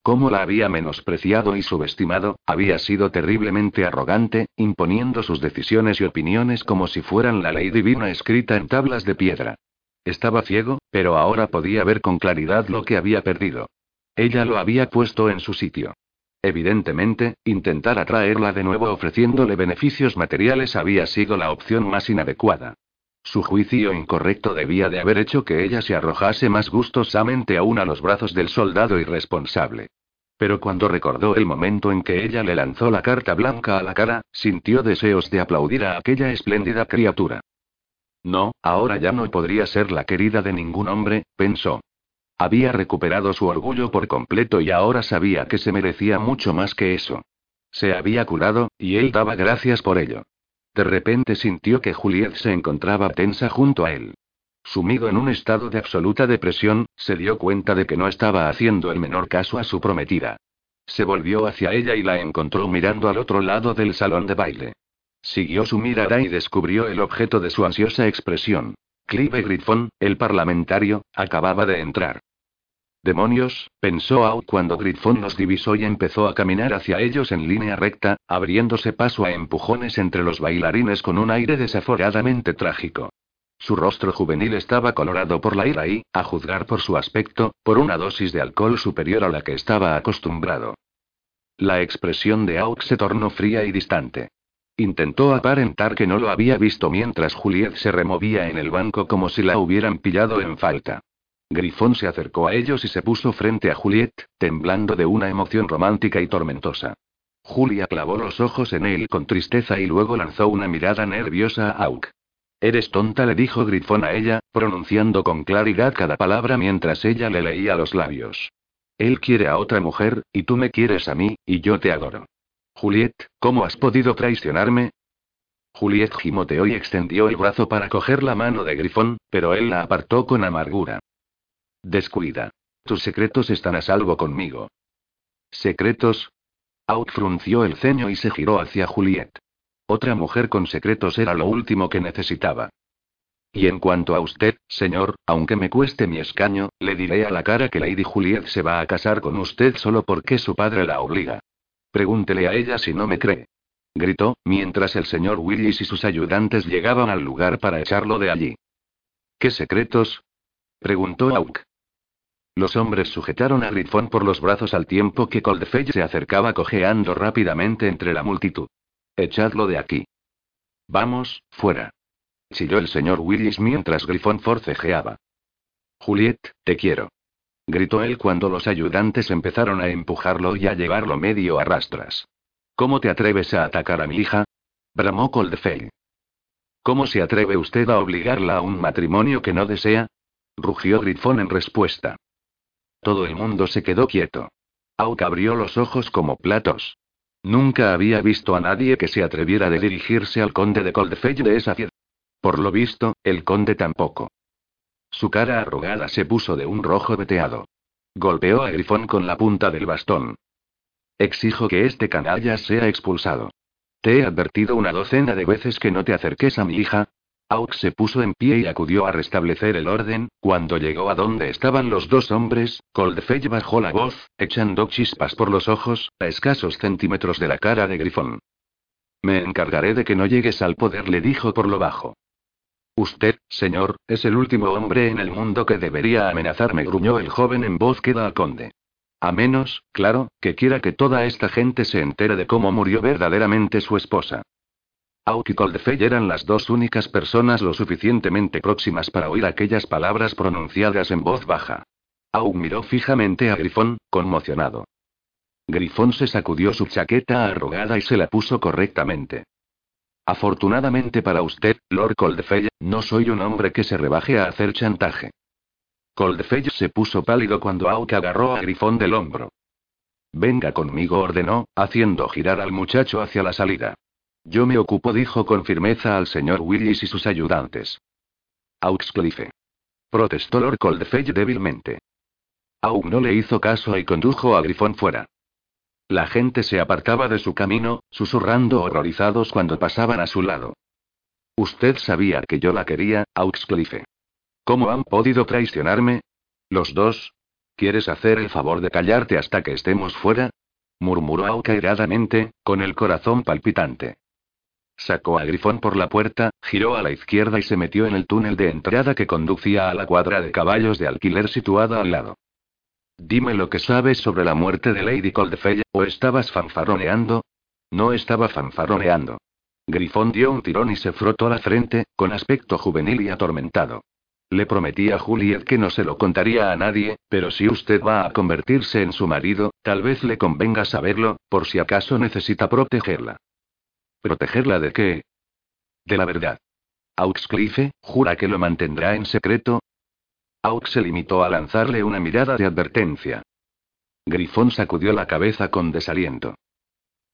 Cómo la había menospreciado y subestimado, había sido terriblemente arrogante, imponiendo sus decisiones y opiniones como si fueran la ley divina escrita en tablas de piedra. Estaba ciego, pero ahora podía ver con claridad lo que había perdido. Ella lo había puesto en su sitio. Evidentemente, intentar atraerla de nuevo ofreciéndole beneficios materiales había sido la opción más inadecuada. Su juicio incorrecto debía de haber hecho que ella se arrojase más gustosamente aún a los brazos del soldado irresponsable. Pero cuando recordó el momento en que ella le lanzó la carta blanca a la cara, sintió deseos de aplaudir a aquella espléndida criatura. No, ahora ya no podría ser la querida de ningún hombre, pensó. Había recuperado su orgullo por completo y ahora sabía que se merecía mucho más que eso. Se había curado, y él daba gracias por ello. De repente sintió que Juliet se encontraba tensa junto a él. Sumido en un estado de absoluta depresión, se dio cuenta de que no estaba haciendo el menor caso a su prometida. Se volvió hacia ella y la encontró mirando al otro lado del salón de baile. Siguió su mirada y descubrió el objeto de su ansiosa expresión. Clive Griffon, el parlamentario, acababa de entrar. Demonios, pensó Out cuando Griffon los divisó y empezó a caminar hacia ellos en línea recta, abriéndose paso a empujones entre los bailarines con un aire desaforadamente trágico. Su rostro juvenil estaba colorado por la ira y, a juzgar por su aspecto, por una dosis de alcohol superior a la que estaba acostumbrado. La expresión de Auk se tornó fría y distante. Intentó aparentar que no lo había visto mientras Juliet se removía en el banco como si la hubieran pillado en falta. Grifón se acercó a ellos y se puso frente a Juliet, temblando de una emoción romántica y tormentosa. Julia clavó los ojos en él con tristeza y luego lanzó una mirada nerviosa a Auk. Eres tonta, le dijo Grifón a ella, pronunciando con claridad cada palabra mientras ella le leía los labios. Él quiere a otra mujer, y tú me quieres a mí, y yo te adoro. Juliet, ¿cómo has podido traicionarme? Juliet gimoteó y extendió el brazo para coger la mano de Grifón, pero él la apartó con amargura. Descuida. Tus secretos están a salvo conmigo. ¿Secretos? Out frunció el ceño y se giró hacia Juliet. Otra mujer con secretos era lo último que necesitaba. Y en cuanto a usted, señor, aunque me cueste mi escaño, le diré a la cara que Lady Juliet se va a casar con usted solo porque su padre la obliga. Pregúntele a ella si no me cree. Gritó, mientras el señor Willis y sus ayudantes llegaban al lugar para echarlo de allí. ¿Qué secretos? preguntó Auk. Los hombres sujetaron a Grifón por los brazos al tiempo que Coldfell se acercaba cojeando rápidamente entre la multitud. Echadlo de aquí. Vamos, fuera. Chilló el señor Willis mientras Grifón forcejeaba. Juliet, te quiero. Gritó él cuando los ayudantes empezaron a empujarlo y a llevarlo medio a rastras. ¿Cómo te atreves a atacar a mi hija? bramó Coldfell. ¿Cómo se atreve usted a obligarla a un matrimonio que no desea? rugió Grifón en respuesta. Todo el mundo se quedó quieto. Auk abrió los ojos como platos. Nunca había visto a nadie que se atreviera a dirigirse al conde de Coldfell de esa fiesta. Por lo visto, el conde tampoco. Su cara arrugada se puso de un rojo veteado. Golpeó a Grifón con la punta del bastón. Exijo que este canalla sea expulsado. Te he advertido una docena de veces que no te acerques a mi hija, Aux se puso en pie y acudió a restablecer el orden. Cuando llegó a donde estaban los dos hombres, Coldfell bajó la voz, echando chispas por los ojos, a escasos centímetros de la cara de Grifón. Me encargaré de que no llegues al poder, le dijo por lo bajo. Usted, señor, es el último hombre en el mundo que debería amenazarme, gruñó el joven en voz queda al conde. A menos, claro, que quiera que toda esta gente se entere de cómo murió verdaderamente su esposa. Auk y Coldfell eran las dos únicas personas lo suficientemente próximas para oír aquellas palabras pronunciadas en voz baja. Auk miró fijamente a Grifón, conmocionado. Grifón se sacudió su chaqueta arrugada y se la puso correctamente. Afortunadamente para usted, Lord Coldfell, no soy un hombre que se rebaje a hacer chantaje. Coldfell se puso pálido cuando Auk agarró a Grifón del hombro. Venga conmigo, ordenó, haciendo girar al muchacho hacia la salida. Yo me ocupo, dijo con firmeza al señor Willis y sus ayudantes. Auxcliffe. Protestó Lord Coldfell débilmente. Aug no le hizo caso y condujo a Grifón fuera. La gente se apartaba de su camino, susurrando horrorizados cuando pasaban a su lado. Usted sabía que yo la quería, Auxcliffe. ¿Cómo han podido traicionarme? ¿Los dos? ¿Quieres hacer el favor de callarte hasta que estemos fuera? murmuró Auk airadamente, con el corazón palpitante. Sacó a Grifón por la puerta, giró a la izquierda y se metió en el túnel de entrada que conducía a la cuadra de caballos de alquiler situada al lado. Dime lo que sabes sobre la muerte de Lady Coldfell, ¿o estabas fanfaroneando? No estaba fanfaroneando. Grifón dio un tirón y se frotó la frente, con aspecto juvenil y atormentado. Le prometí a Juliet que no se lo contaría a nadie, pero si usted va a convertirse en su marido, tal vez le convenga saberlo, por si acaso necesita protegerla. ¿Protegerla de qué? De la verdad. Auxcliffe, ¿jura que lo mantendrá en secreto? Aux se limitó a lanzarle una mirada de advertencia. Grifón sacudió la cabeza con desaliento.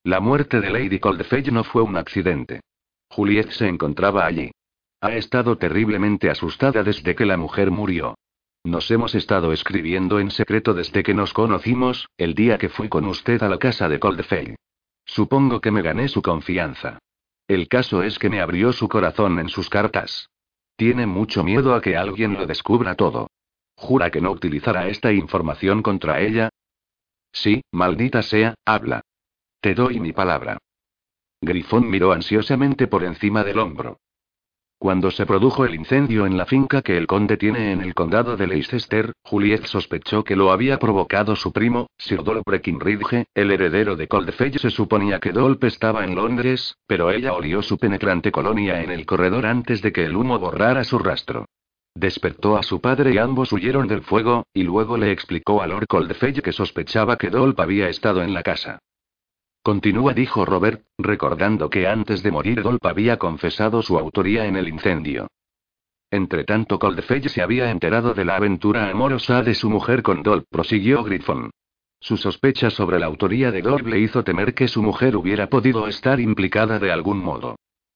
La muerte de Lady Coldfell no fue un accidente. Juliet se encontraba allí. Ha estado terriblemente asustada desde que la mujer murió. Nos hemos estado escribiendo en secreto desde que nos conocimos, el día que fui con usted a la casa de Coldfell. Supongo que me gané su confianza. El caso es que me abrió su corazón en sus cartas. Tiene mucho miedo a que alguien lo descubra todo. ¿Jura que no utilizará esta información contra ella? Sí, maldita sea, habla. Te doy mi palabra. Grifón miró ansiosamente por encima del hombro. Cuando se produjo el incendio en la finca que el conde tiene en el condado de Leicester, Juliet sospechó que lo había provocado su primo, Sir Dolph Breckinridge, el heredero de Coldfell. Se suponía que Dolph estaba en Londres, pero ella olió su penetrante colonia en el corredor antes de que el humo borrara su rastro. Despertó a su padre y ambos huyeron del fuego, y luego le explicó a Lord Coldfell que sospechaba que Dolph había estado en la casa. Continúa, dijo Robert, recordando que antes de morir Dolph había confesado su autoría en el incendio. Entretanto, Coldfell se había enterado de la aventura amorosa de su mujer con Dolph, prosiguió Griffon. Su sospecha sobre la autoría de Dolph le hizo temer que su mujer hubiera podido estar implicada de algún modo.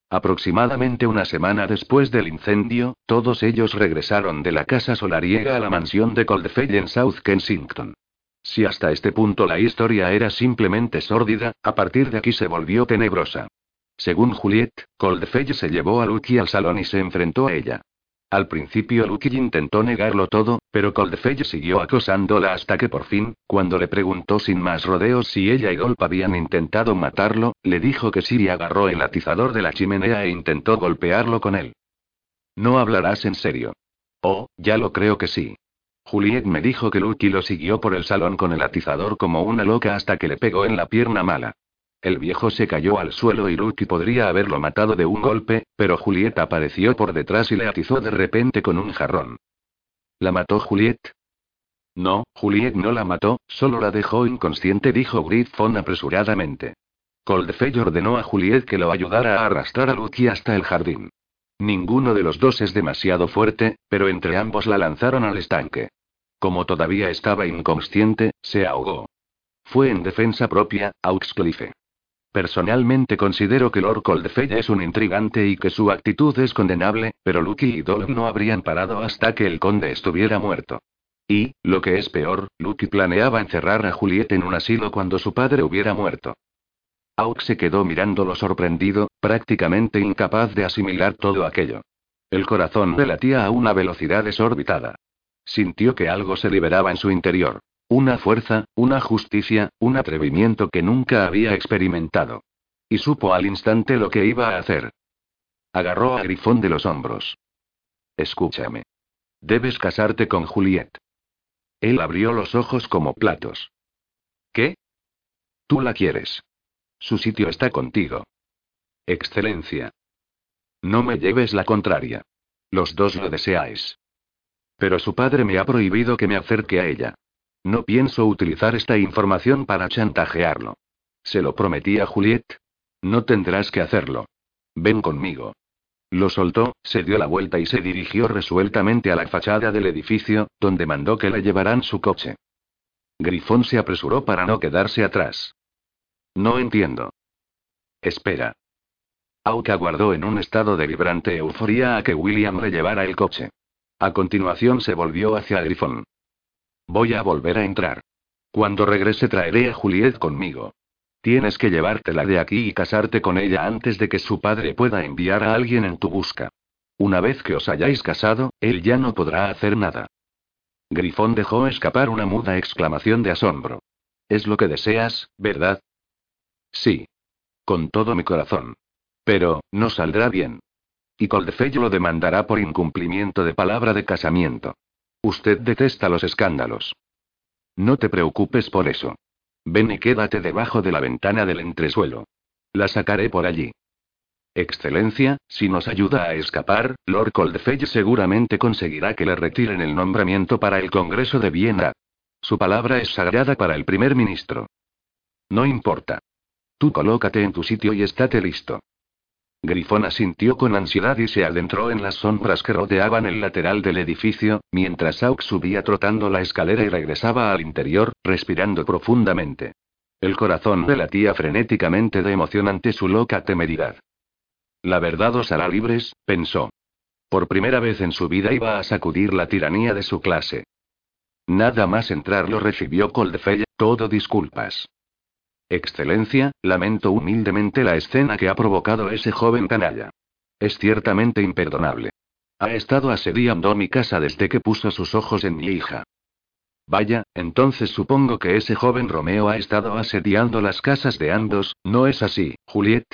Aproximadamente una semana después del incendio, todos ellos regresaron de la casa solariega a la mansión de Coldfell en South Kensington. Si hasta este punto la historia era simplemente sórdida, a partir de aquí se volvió tenebrosa. Según Juliet, Coldfell se llevó a Lucky al salón y se enfrentó a ella. Al principio Lucky intentó negarlo todo, pero Coldfell siguió acosándola hasta que por fin, cuando le preguntó sin más rodeos si ella y Dolp habían intentado matarlo, le dijo que sí y agarró el atizador de la chimenea e intentó golpearlo con él. No hablarás en serio. Oh, ya lo creo que sí. Juliet me dijo que Lucky lo siguió por el salón con el atizador como una loca hasta que le pegó en la pierna mala. El viejo se cayó al suelo y Lucky podría haberlo matado de un golpe, pero Juliet apareció por detrás y le atizó de repente con un jarrón. ¿La mató Juliet? No, Juliet no la mató, solo la dejó inconsciente, dijo Griffon apresuradamente. Coldfell ordenó a Juliet que lo ayudara a arrastrar a Lucky hasta el jardín. Ninguno de los dos es demasiado fuerte, pero entre ambos la lanzaron al estanque. Como todavía estaba inconsciente, se ahogó. Fue en defensa propia, Auxcliffe. Personalmente considero que Lord Coldfell es un intrigante y que su actitud es condenable, pero Lucky y Dolph no habrían parado hasta que el conde estuviera muerto. Y, lo que es peor, Lucky planeaba encerrar a Juliet en un asilo cuando su padre hubiera muerto. Aux se quedó mirándolo sorprendido, prácticamente incapaz de asimilar todo aquello. El corazón le latía a una velocidad desorbitada. Sintió que algo se liberaba en su interior. Una fuerza, una justicia, un atrevimiento que nunca había experimentado. Y supo al instante lo que iba a hacer. Agarró a Grifón de los hombros. Escúchame. Debes casarte con Juliet. Él abrió los ojos como platos. ¿Qué? Tú la quieres. Su sitio está contigo. Excelencia. No me lleves la contraria. Los dos lo deseáis. Pero su padre me ha prohibido que me acerque a ella. No pienso utilizar esta información para chantajearlo. Se lo prometí a Juliet. No tendrás que hacerlo. Ven conmigo. Lo soltó, se dio la vuelta y se dirigió resueltamente a la fachada del edificio, donde mandó que le llevaran su coche. Grifón se apresuró para no quedarse atrás. No entiendo. Espera. Auca aguardó en un estado de vibrante euforía a que William le llevara el coche. A continuación se volvió hacia Grifón. Voy a volver a entrar. Cuando regrese traeré a Juliet conmigo. Tienes que llevártela de aquí y casarte con ella antes de que su padre pueda enviar a alguien en tu busca. Una vez que os hayáis casado, él ya no podrá hacer nada. Grifón dejó escapar una muda exclamación de asombro. Es lo que deseas, ¿verdad? Sí. Con todo mi corazón. Pero, no saldrá bien. Y Coldefello lo demandará por incumplimiento de palabra de casamiento. Usted detesta los escándalos. No te preocupes por eso. Ven y quédate debajo de la ventana del entresuelo. La sacaré por allí. Excelencia, si nos ayuda a escapar, Lord Coldfell seguramente conseguirá que le retiren el nombramiento para el Congreso de Viena. Su palabra es sagrada para el primer ministro. No importa. Tú colócate en tu sitio y estate listo. Grifón asintió con ansiedad y se adentró en las sombras que rodeaban el lateral del edificio, mientras Aux subía trotando la escalera y regresaba al interior, respirando profundamente. El corazón le latía frenéticamente de emoción ante su loca temeridad. La verdad os hará libres, pensó. Por primera vez en su vida iba a sacudir la tiranía de su clase. Nada más entrar lo recibió Coldfell, todo disculpas. Excelencia, lamento humildemente la escena que ha provocado ese joven canalla. Es ciertamente imperdonable. Ha estado asediando mi casa desde que puso sus ojos en mi hija. Vaya, entonces supongo que ese joven Romeo ha estado asediando las casas de ambos, ¿no es así, Juliet?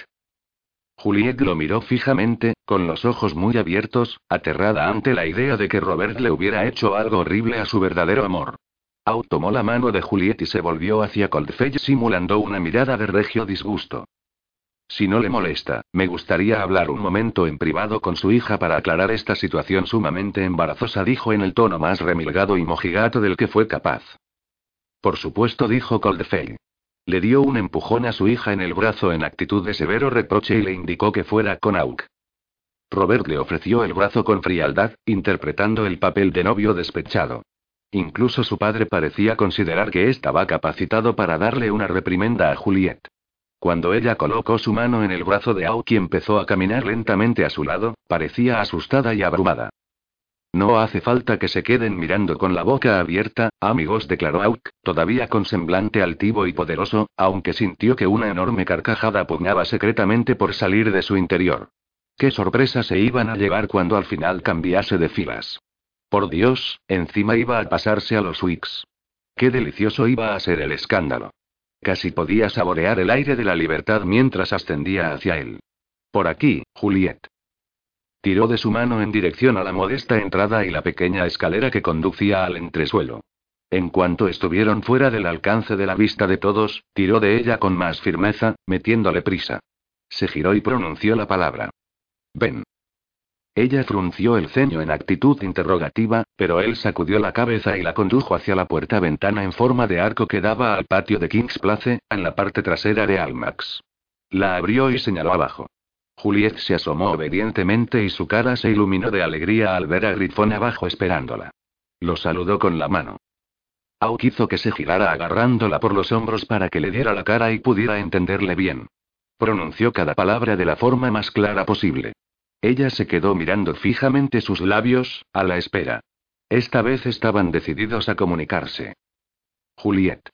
Juliet lo miró fijamente, con los ojos muy abiertos, aterrada ante la idea de que Robert le hubiera hecho algo horrible a su verdadero amor. Out tomó la mano de Juliet y se volvió hacia Coldfell simulando una mirada de regio disgusto. Si no le molesta, me gustaría hablar un momento en privado con su hija para aclarar esta situación sumamente embarazosa, dijo en el tono más remilgado y mojigato del que fue capaz. Por supuesto, dijo Coldfell. Le dio un empujón a su hija en el brazo en actitud de severo reproche y le indicó que fuera con Auk. Robert le ofreció el brazo con frialdad, interpretando el papel de novio despechado. Incluso su padre parecía considerar que estaba capacitado para darle una reprimenda a Juliet. Cuando ella colocó su mano en el brazo de Auk y empezó a caminar lentamente a su lado, parecía asustada y abrumada. No hace falta que se queden mirando con la boca abierta, amigos, declaró Auk, todavía con semblante altivo y poderoso, aunque sintió que una enorme carcajada pugnaba secretamente por salir de su interior. Qué sorpresa se iban a llevar cuando al final cambiase de filas. Por Dios, encima iba a pasarse a los Wicks. Qué delicioso iba a ser el escándalo. Casi podía saborear el aire de la libertad mientras ascendía hacia él. Por aquí, Juliet. Tiró de su mano en dirección a la modesta entrada y la pequeña escalera que conducía al entresuelo. En cuanto estuvieron fuera del alcance de la vista de todos, tiró de ella con más firmeza, metiéndole prisa. Se giró y pronunció la palabra. Ven. Ella frunció el ceño en actitud interrogativa, pero él sacudió la cabeza y la condujo hacia la puerta-ventana en forma de arco que daba al patio de King's Place, en la parte trasera de Almax. La abrió y señaló abajo. Juliet se asomó obedientemente y su cara se iluminó de alegría al ver a Grifón abajo esperándola. Lo saludó con la mano. Auk hizo que se girara agarrándola por los hombros para que le diera la cara y pudiera entenderle bien. Pronunció cada palabra de la forma más clara posible. Ella se quedó mirando fijamente sus labios, a la espera. Esta vez estaban decididos a comunicarse. Juliet.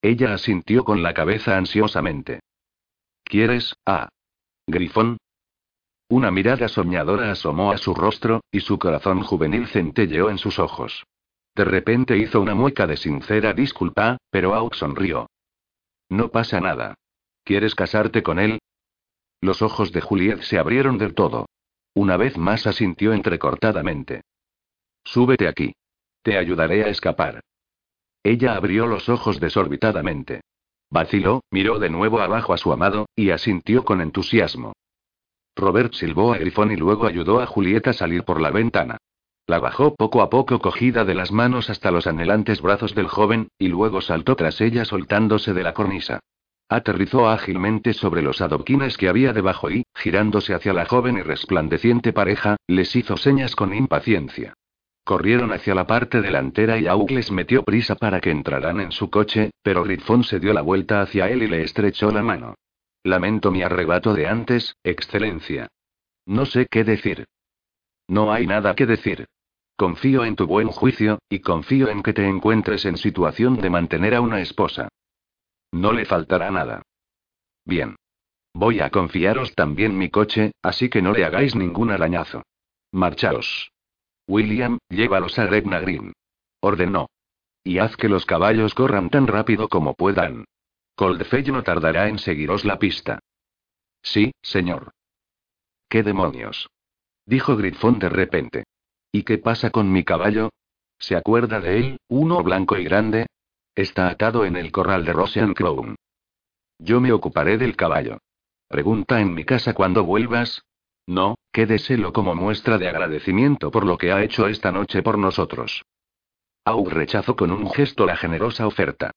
Ella asintió con la cabeza ansiosamente. ¿Quieres, ah? Grifón? Una mirada soñadora asomó a su rostro, y su corazón juvenil centelleó en sus ojos. De repente hizo una mueca de sincera disculpa, pero Auk sonrió. No pasa nada. ¿Quieres casarte con él? Los ojos de Juliet se abrieron del todo. Una vez más asintió entrecortadamente. Súbete aquí. Te ayudaré a escapar. Ella abrió los ojos desorbitadamente. Vaciló, miró de nuevo abajo a su amado, y asintió con entusiasmo. Robert silbó a Grifón y luego ayudó a Julieta a salir por la ventana. La bajó poco a poco cogida de las manos hasta los anhelantes brazos del joven, y luego saltó tras ella soltándose de la cornisa. Aterrizó ágilmente sobre los adoquines que había debajo y, girándose hacia la joven y resplandeciente pareja, les hizo señas con impaciencia. Corrieron hacia la parte delantera y Aug les metió prisa para que entraran en su coche, pero Grifón se dio la vuelta hacia él y le estrechó la mano. Lamento mi arrebato de antes, Excelencia. No sé qué decir. No hay nada que decir. Confío en tu buen juicio, y confío en que te encuentres en situación de mantener a una esposa. No le faltará nada. Bien. Voy a confiaros también mi coche, así que no le hagáis ningún arañazo. Marchaos. William, llévalos a Regna Green. Ordenó. Y haz que los caballos corran tan rápido como puedan. Coldfell no tardará en seguiros la pista. Sí, señor. ¿Qué demonios? Dijo Grifón de repente. ¿Y qué pasa con mi caballo? ¿Se acuerda de él, uno blanco y grande? Está atado en el corral de Rosian Crown. Yo me ocuparé del caballo. Pregunta en mi casa cuando vuelvas. No, quédeselo como muestra de agradecimiento por lo que ha hecho esta noche por nosotros. Aug rechazó con un gesto la generosa oferta.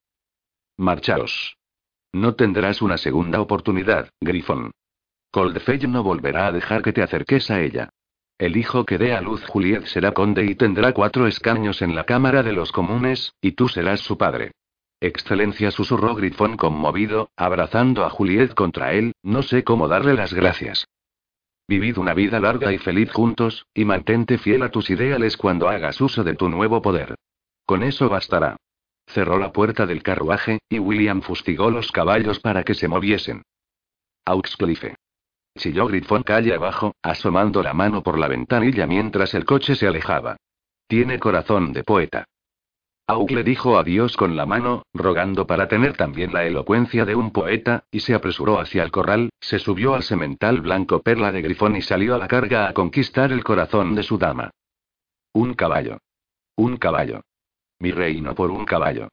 Marchaos. No tendrás una segunda oportunidad, Grifón. Coldfell no volverá a dejar que te acerques a ella. El hijo que dé a luz Juliet será conde y tendrá cuatro escaños en la Cámara de los Comunes, y tú serás su padre. Excelencia susurró Grifón conmovido, abrazando a Juliet contra él, no sé cómo darle las gracias. Vivid una vida larga y feliz juntos, y mantente fiel a tus ideales cuando hagas uso de tu nuevo poder. Con eso bastará. Cerró la puerta del carruaje, y William fustigó los caballos para que se moviesen. Auxcliffe. Chilló Grifón calle abajo, asomando la mano por la ventanilla mientras el coche se alejaba. Tiene corazón de poeta. Aug le dijo adiós con la mano, rogando para tener también la elocuencia de un poeta, y se apresuró hacia el corral, se subió al semental blanco perla de Grifón y salió a la carga a conquistar el corazón de su dama. Un caballo. Un caballo. Mi reino por un caballo.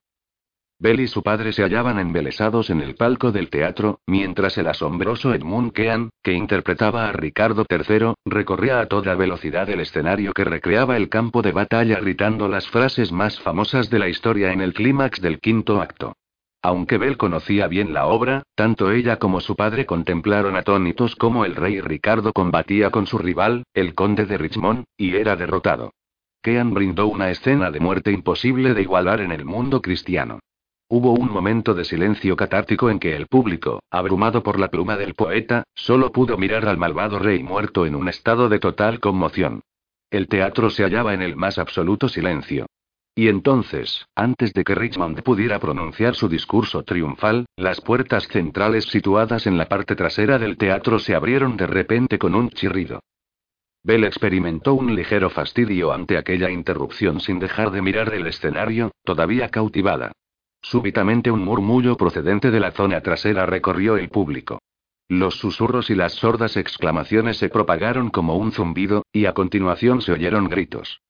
Bell y su padre se hallaban embelesados en el palco del teatro, mientras el asombroso Edmund Kean, que interpretaba a Ricardo III, recorría a toda velocidad el escenario que recreaba el campo de batalla gritando las frases más famosas de la historia en el clímax del quinto acto. Aunque Bell conocía bien la obra, tanto ella como su padre contemplaron atónitos cómo el rey Ricardo combatía con su rival, el conde de Richmond, y era derrotado. Kean brindó una escena de muerte imposible de igualar en el mundo cristiano. Hubo un momento de silencio catártico en que el público, abrumado por la pluma del poeta, solo pudo mirar al malvado rey muerto en un estado de total conmoción. El teatro se hallaba en el más absoluto silencio. Y entonces, antes de que Richmond pudiera pronunciar su discurso triunfal, las puertas centrales situadas en la parte trasera del teatro se abrieron de repente con un chirrido. Bell experimentó un ligero fastidio ante aquella interrupción sin dejar de mirar el escenario, todavía cautivada. Súbitamente un murmullo procedente de la zona trasera recorrió el público. Los susurros y las sordas exclamaciones se propagaron como un zumbido, y a continuación se oyeron gritos.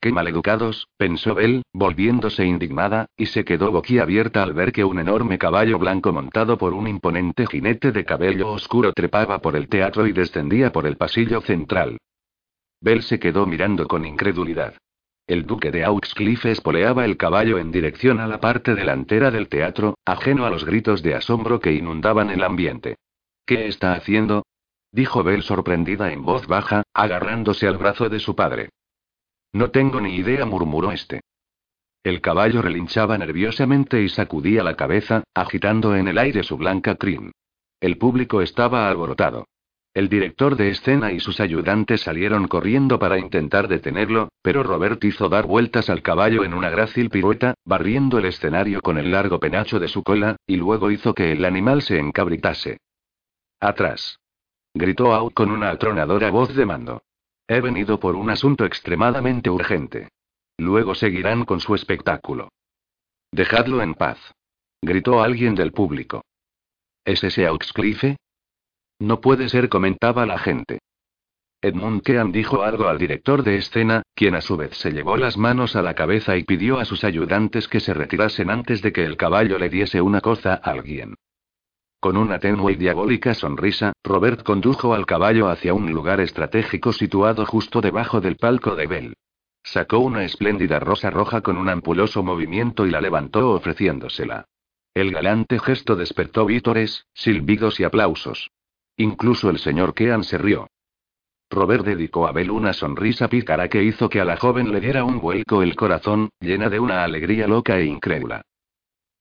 Qué maleducados, pensó Bell, volviéndose indignada, y se quedó boquiabierta al ver que un enorme caballo blanco montado por un imponente jinete de cabello oscuro trepaba por el teatro y descendía por el pasillo central. Bell se quedó mirando con incredulidad. El duque de Auxcliffe espoleaba el caballo en dirección a la parte delantera del teatro, ajeno a los gritos de asombro que inundaban el ambiente. ¿Qué está haciendo? dijo Bell sorprendida en voz baja, agarrándose al brazo de su padre. No tengo ni idea, murmuró este. El caballo relinchaba nerviosamente y sacudía la cabeza, agitando en el aire su blanca crin. El público estaba alborotado. El director de escena y sus ayudantes salieron corriendo para intentar detenerlo, pero Robert hizo dar vueltas al caballo en una grácil pirueta, barriendo el escenario con el largo penacho de su cola, y luego hizo que el animal se encabritase. Atrás. Gritó Out con una atronadora voz de mando. He venido por un asunto extremadamente urgente. Luego seguirán con su espectáculo. Dejadlo en paz. Gritó alguien del público. ¿Es ese Auxcliffe? No puede ser, comentaba la gente. Edmund Kean dijo algo al director de escena, quien a su vez se llevó las manos a la cabeza y pidió a sus ayudantes que se retirasen antes de que el caballo le diese una coza a alguien. Con una tenue y diabólica sonrisa, Robert condujo al caballo hacia un lugar estratégico situado justo debajo del palco de Bell. Sacó una espléndida rosa roja con un ampuloso movimiento y la levantó ofreciéndosela. El galante gesto despertó vítores, silbidos y aplausos. Incluso el señor Kean se rió. Robert dedicó a Bell una sonrisa pícara que hizo que a la joven le diera un vuelco el corazón, llena de una alegría loca e incrédula.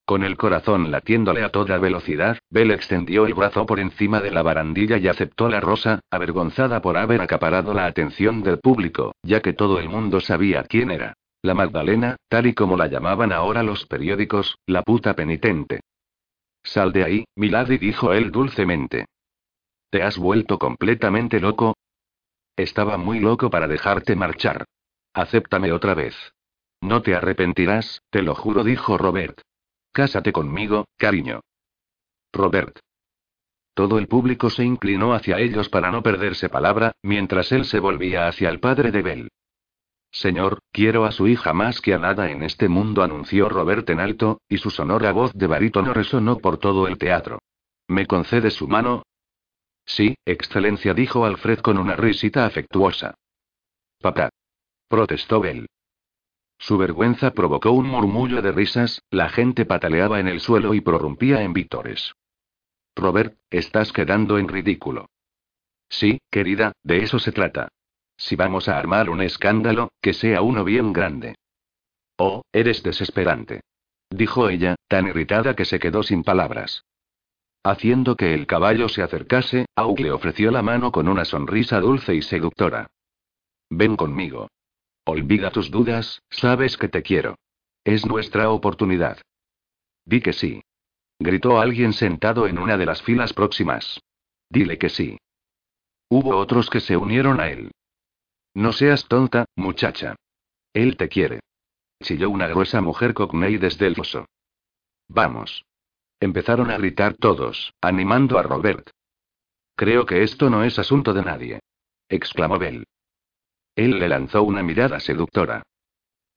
Con el corazón latiéndole a toda velocidad, Bell extendió el brazo por encima de la barandilla y aceptó la rosa, avergonzada por haber acaparado la atención del público, ya que todo el mundo sabía quién era. La Magdalena, tal y como la llamaban ahora los periódicos, la puta penitente. Sal de ahí, Milady dijo él dulcemente. ¿Te has vuelto completamente loco? Estaba muy loco para dejarte marchar. Acéptame otra vez. No te arrepentirás, te lo juro, dijo Robert. Cásate conmigo, cariño. Robert. Todo el público se inclinó hacia ellos para no perderse palabra, mientras él se volvía hacia el padre de Bell. Señor, quiero a su hija más que a nada en este mundo, anunció Robert en alto, y su sonora voz de barítono resonó por todo el teatro. ¿Me concede su mano? Sí, excelencia, dijo Alfred con una risita afectuosa. Papá. Protestó Bell. Su vergüenza provocó un murmullo de risas, la gente pataleaba en el suelo y prorrumpía en vítores. Robert, estás quedando en ridículo. Sí, querida, de eso se trata. Si vamos a armar un escándalo, que sea uno bien grande. Oh, eres desesperante. Dijo ella, tan irritada que se quedó sin palabras. Haciendo que el caballo se acercase, Aug le ofreció la mano con una sonrisa dulce y seductora. Ven conmigo. Olvida tus dudas, sabes que te quiero. Es nuestra oportunidad. Di que sí. Gritó alguien sentado en una de las filas próximas. Dile que sí. Hubo otros que se unieron a él. No seas tonta, muchacha. Él te quiere. Chilló una gruesa mujer cockney desde el foso. Vamos. Empezaron a gritar todos, animando a Robert. Creo que esto no es asunto de nadie. exclamó Bell. Él le lanzó una mirada seductora.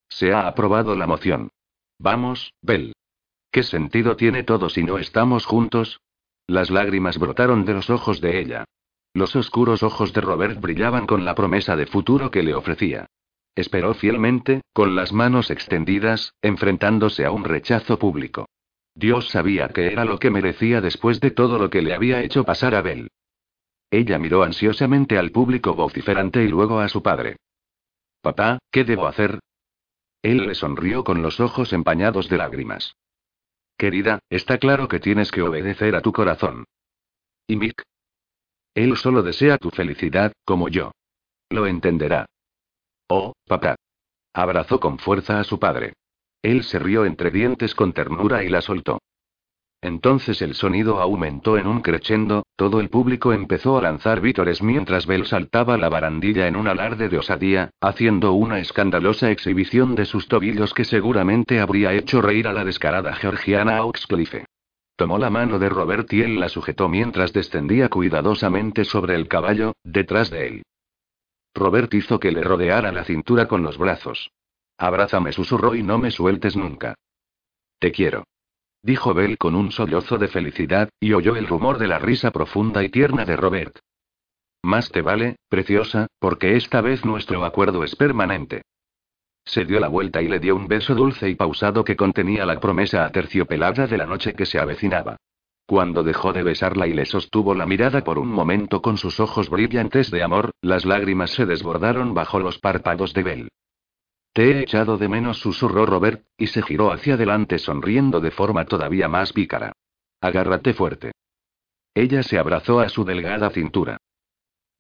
Se ha aprobado la moción. Vamos, Bell. ¿Qué sentido tiene todo si no estamos juntos? Las lágrimas brotaron de los ojos de ella. Los oscuros ojos de Robert brillaban con la promesa de futuro que le ofrecía. Esperó fielmente, con las manos extendidas, enfrentándose a un rechazo público. Dios sabía que era lo que merecía después de todo lo que le había hecho pasar a Bell. Ella miró ansiosamente al público vociferante y luego a su padre. Papá, ¿qué debo hacer? Él le sonrió con los ojos empañados de lágrimas. Querida, está claro que tienes que obedecer a tu corazón. ¿Y Mick? Él solo desea tu felicidad, como yo. Lo entenderá. Oh, papá. Abrazó con fuerza a su padre. Él se rió entre dientes con ternura y la soltó. Entonces el sonido aumentó en un crescendo, todo el público empezó a lanzar vítores mientras Bell saltaba la barandilla en un alarde de osadía, haciendo una escandalosa exhibición de sus tobillos que seguramente habría hecho reír a la descarada georgiana Auxcliffe. Tomó la mano de Robert y él la sujetó mientras descendía cuidadosamente sobre el caballo, detrás de él. Robert hizo que le rodeara la cintura con los brazos. Abrázame, susurró y no me sueltes nunca. Te quiero. Dijo Bell con un sollozo de felicidad, y oyó el rumor de la risa profunda y tierna de Robert. Más te vale, preciosa, porque esta vez nuestro acuerdo es permanente. Se dio la vuelta y le dio un beso dulce y pausado que contenía la promesa aterciopelada de la noche que se avecinaba. Cuando dejó de besarla y le sostuvo la mirada por un momento con sus ojos brillantes de amor, las lágrimas se desbordaron bajo los párpados de Bell. Te he echado de menos, susurró Robert, y se giró hacia adelante sonriendo de forma todavía más pícara. Agárrate fuerte. Ella se abrazó a su delgada cintura.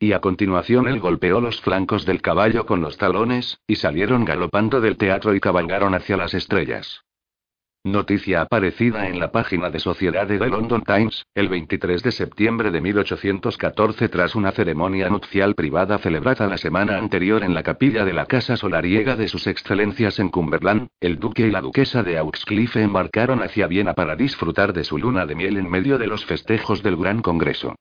Y a continuación él golpeó los flancos del caballo con los talones, y salieron galopando del teatro y cabalgaron hacia las estrellas. Noticia aparecida en la página de Sociedad de The London Times, el 23 de septiembre de 1814 tras una ceremonia nupcial privada celebrada la semana anterior en la capilla de la Casa Solariega de sus excelencias en Cumberland, el duque y la duquesa de Auxcliffe embarcaron hacia Viena para disfrutar de su luna de miel en medio de los festejos del Gran Congreso.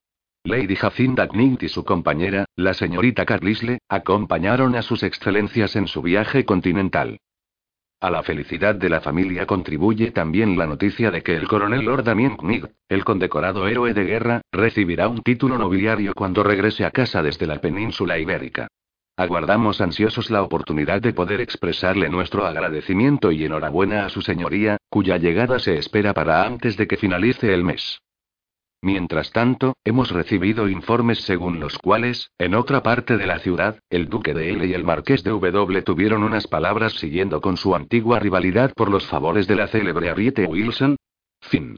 Lady Jacinta Knight y su compañera, la señorita Carlisle, acompañaron a sus excelencias en su viaje continental. A la felicidad de la familia contribuye también la noticia de que el coronel Lord Damien el condecorado héroe de guerra, recibirá un título nobiliario cuando regrese a casa desde la península ibérica. Aguardamos ansiosos la oportunidad de poder expresarle nuestro agradecimiento y enhorabuena a su señoría, cuya llegada se espera para antes de que finalice el mes. Mientras tanto, hemos recibido informes según los cuales, en otra parte de la ciudad, el duque de L y el marqués de W tuvieron unas palabras siguiendo con su antigua rivalidad por los favores de la célebre Ariete Wilson. Fin.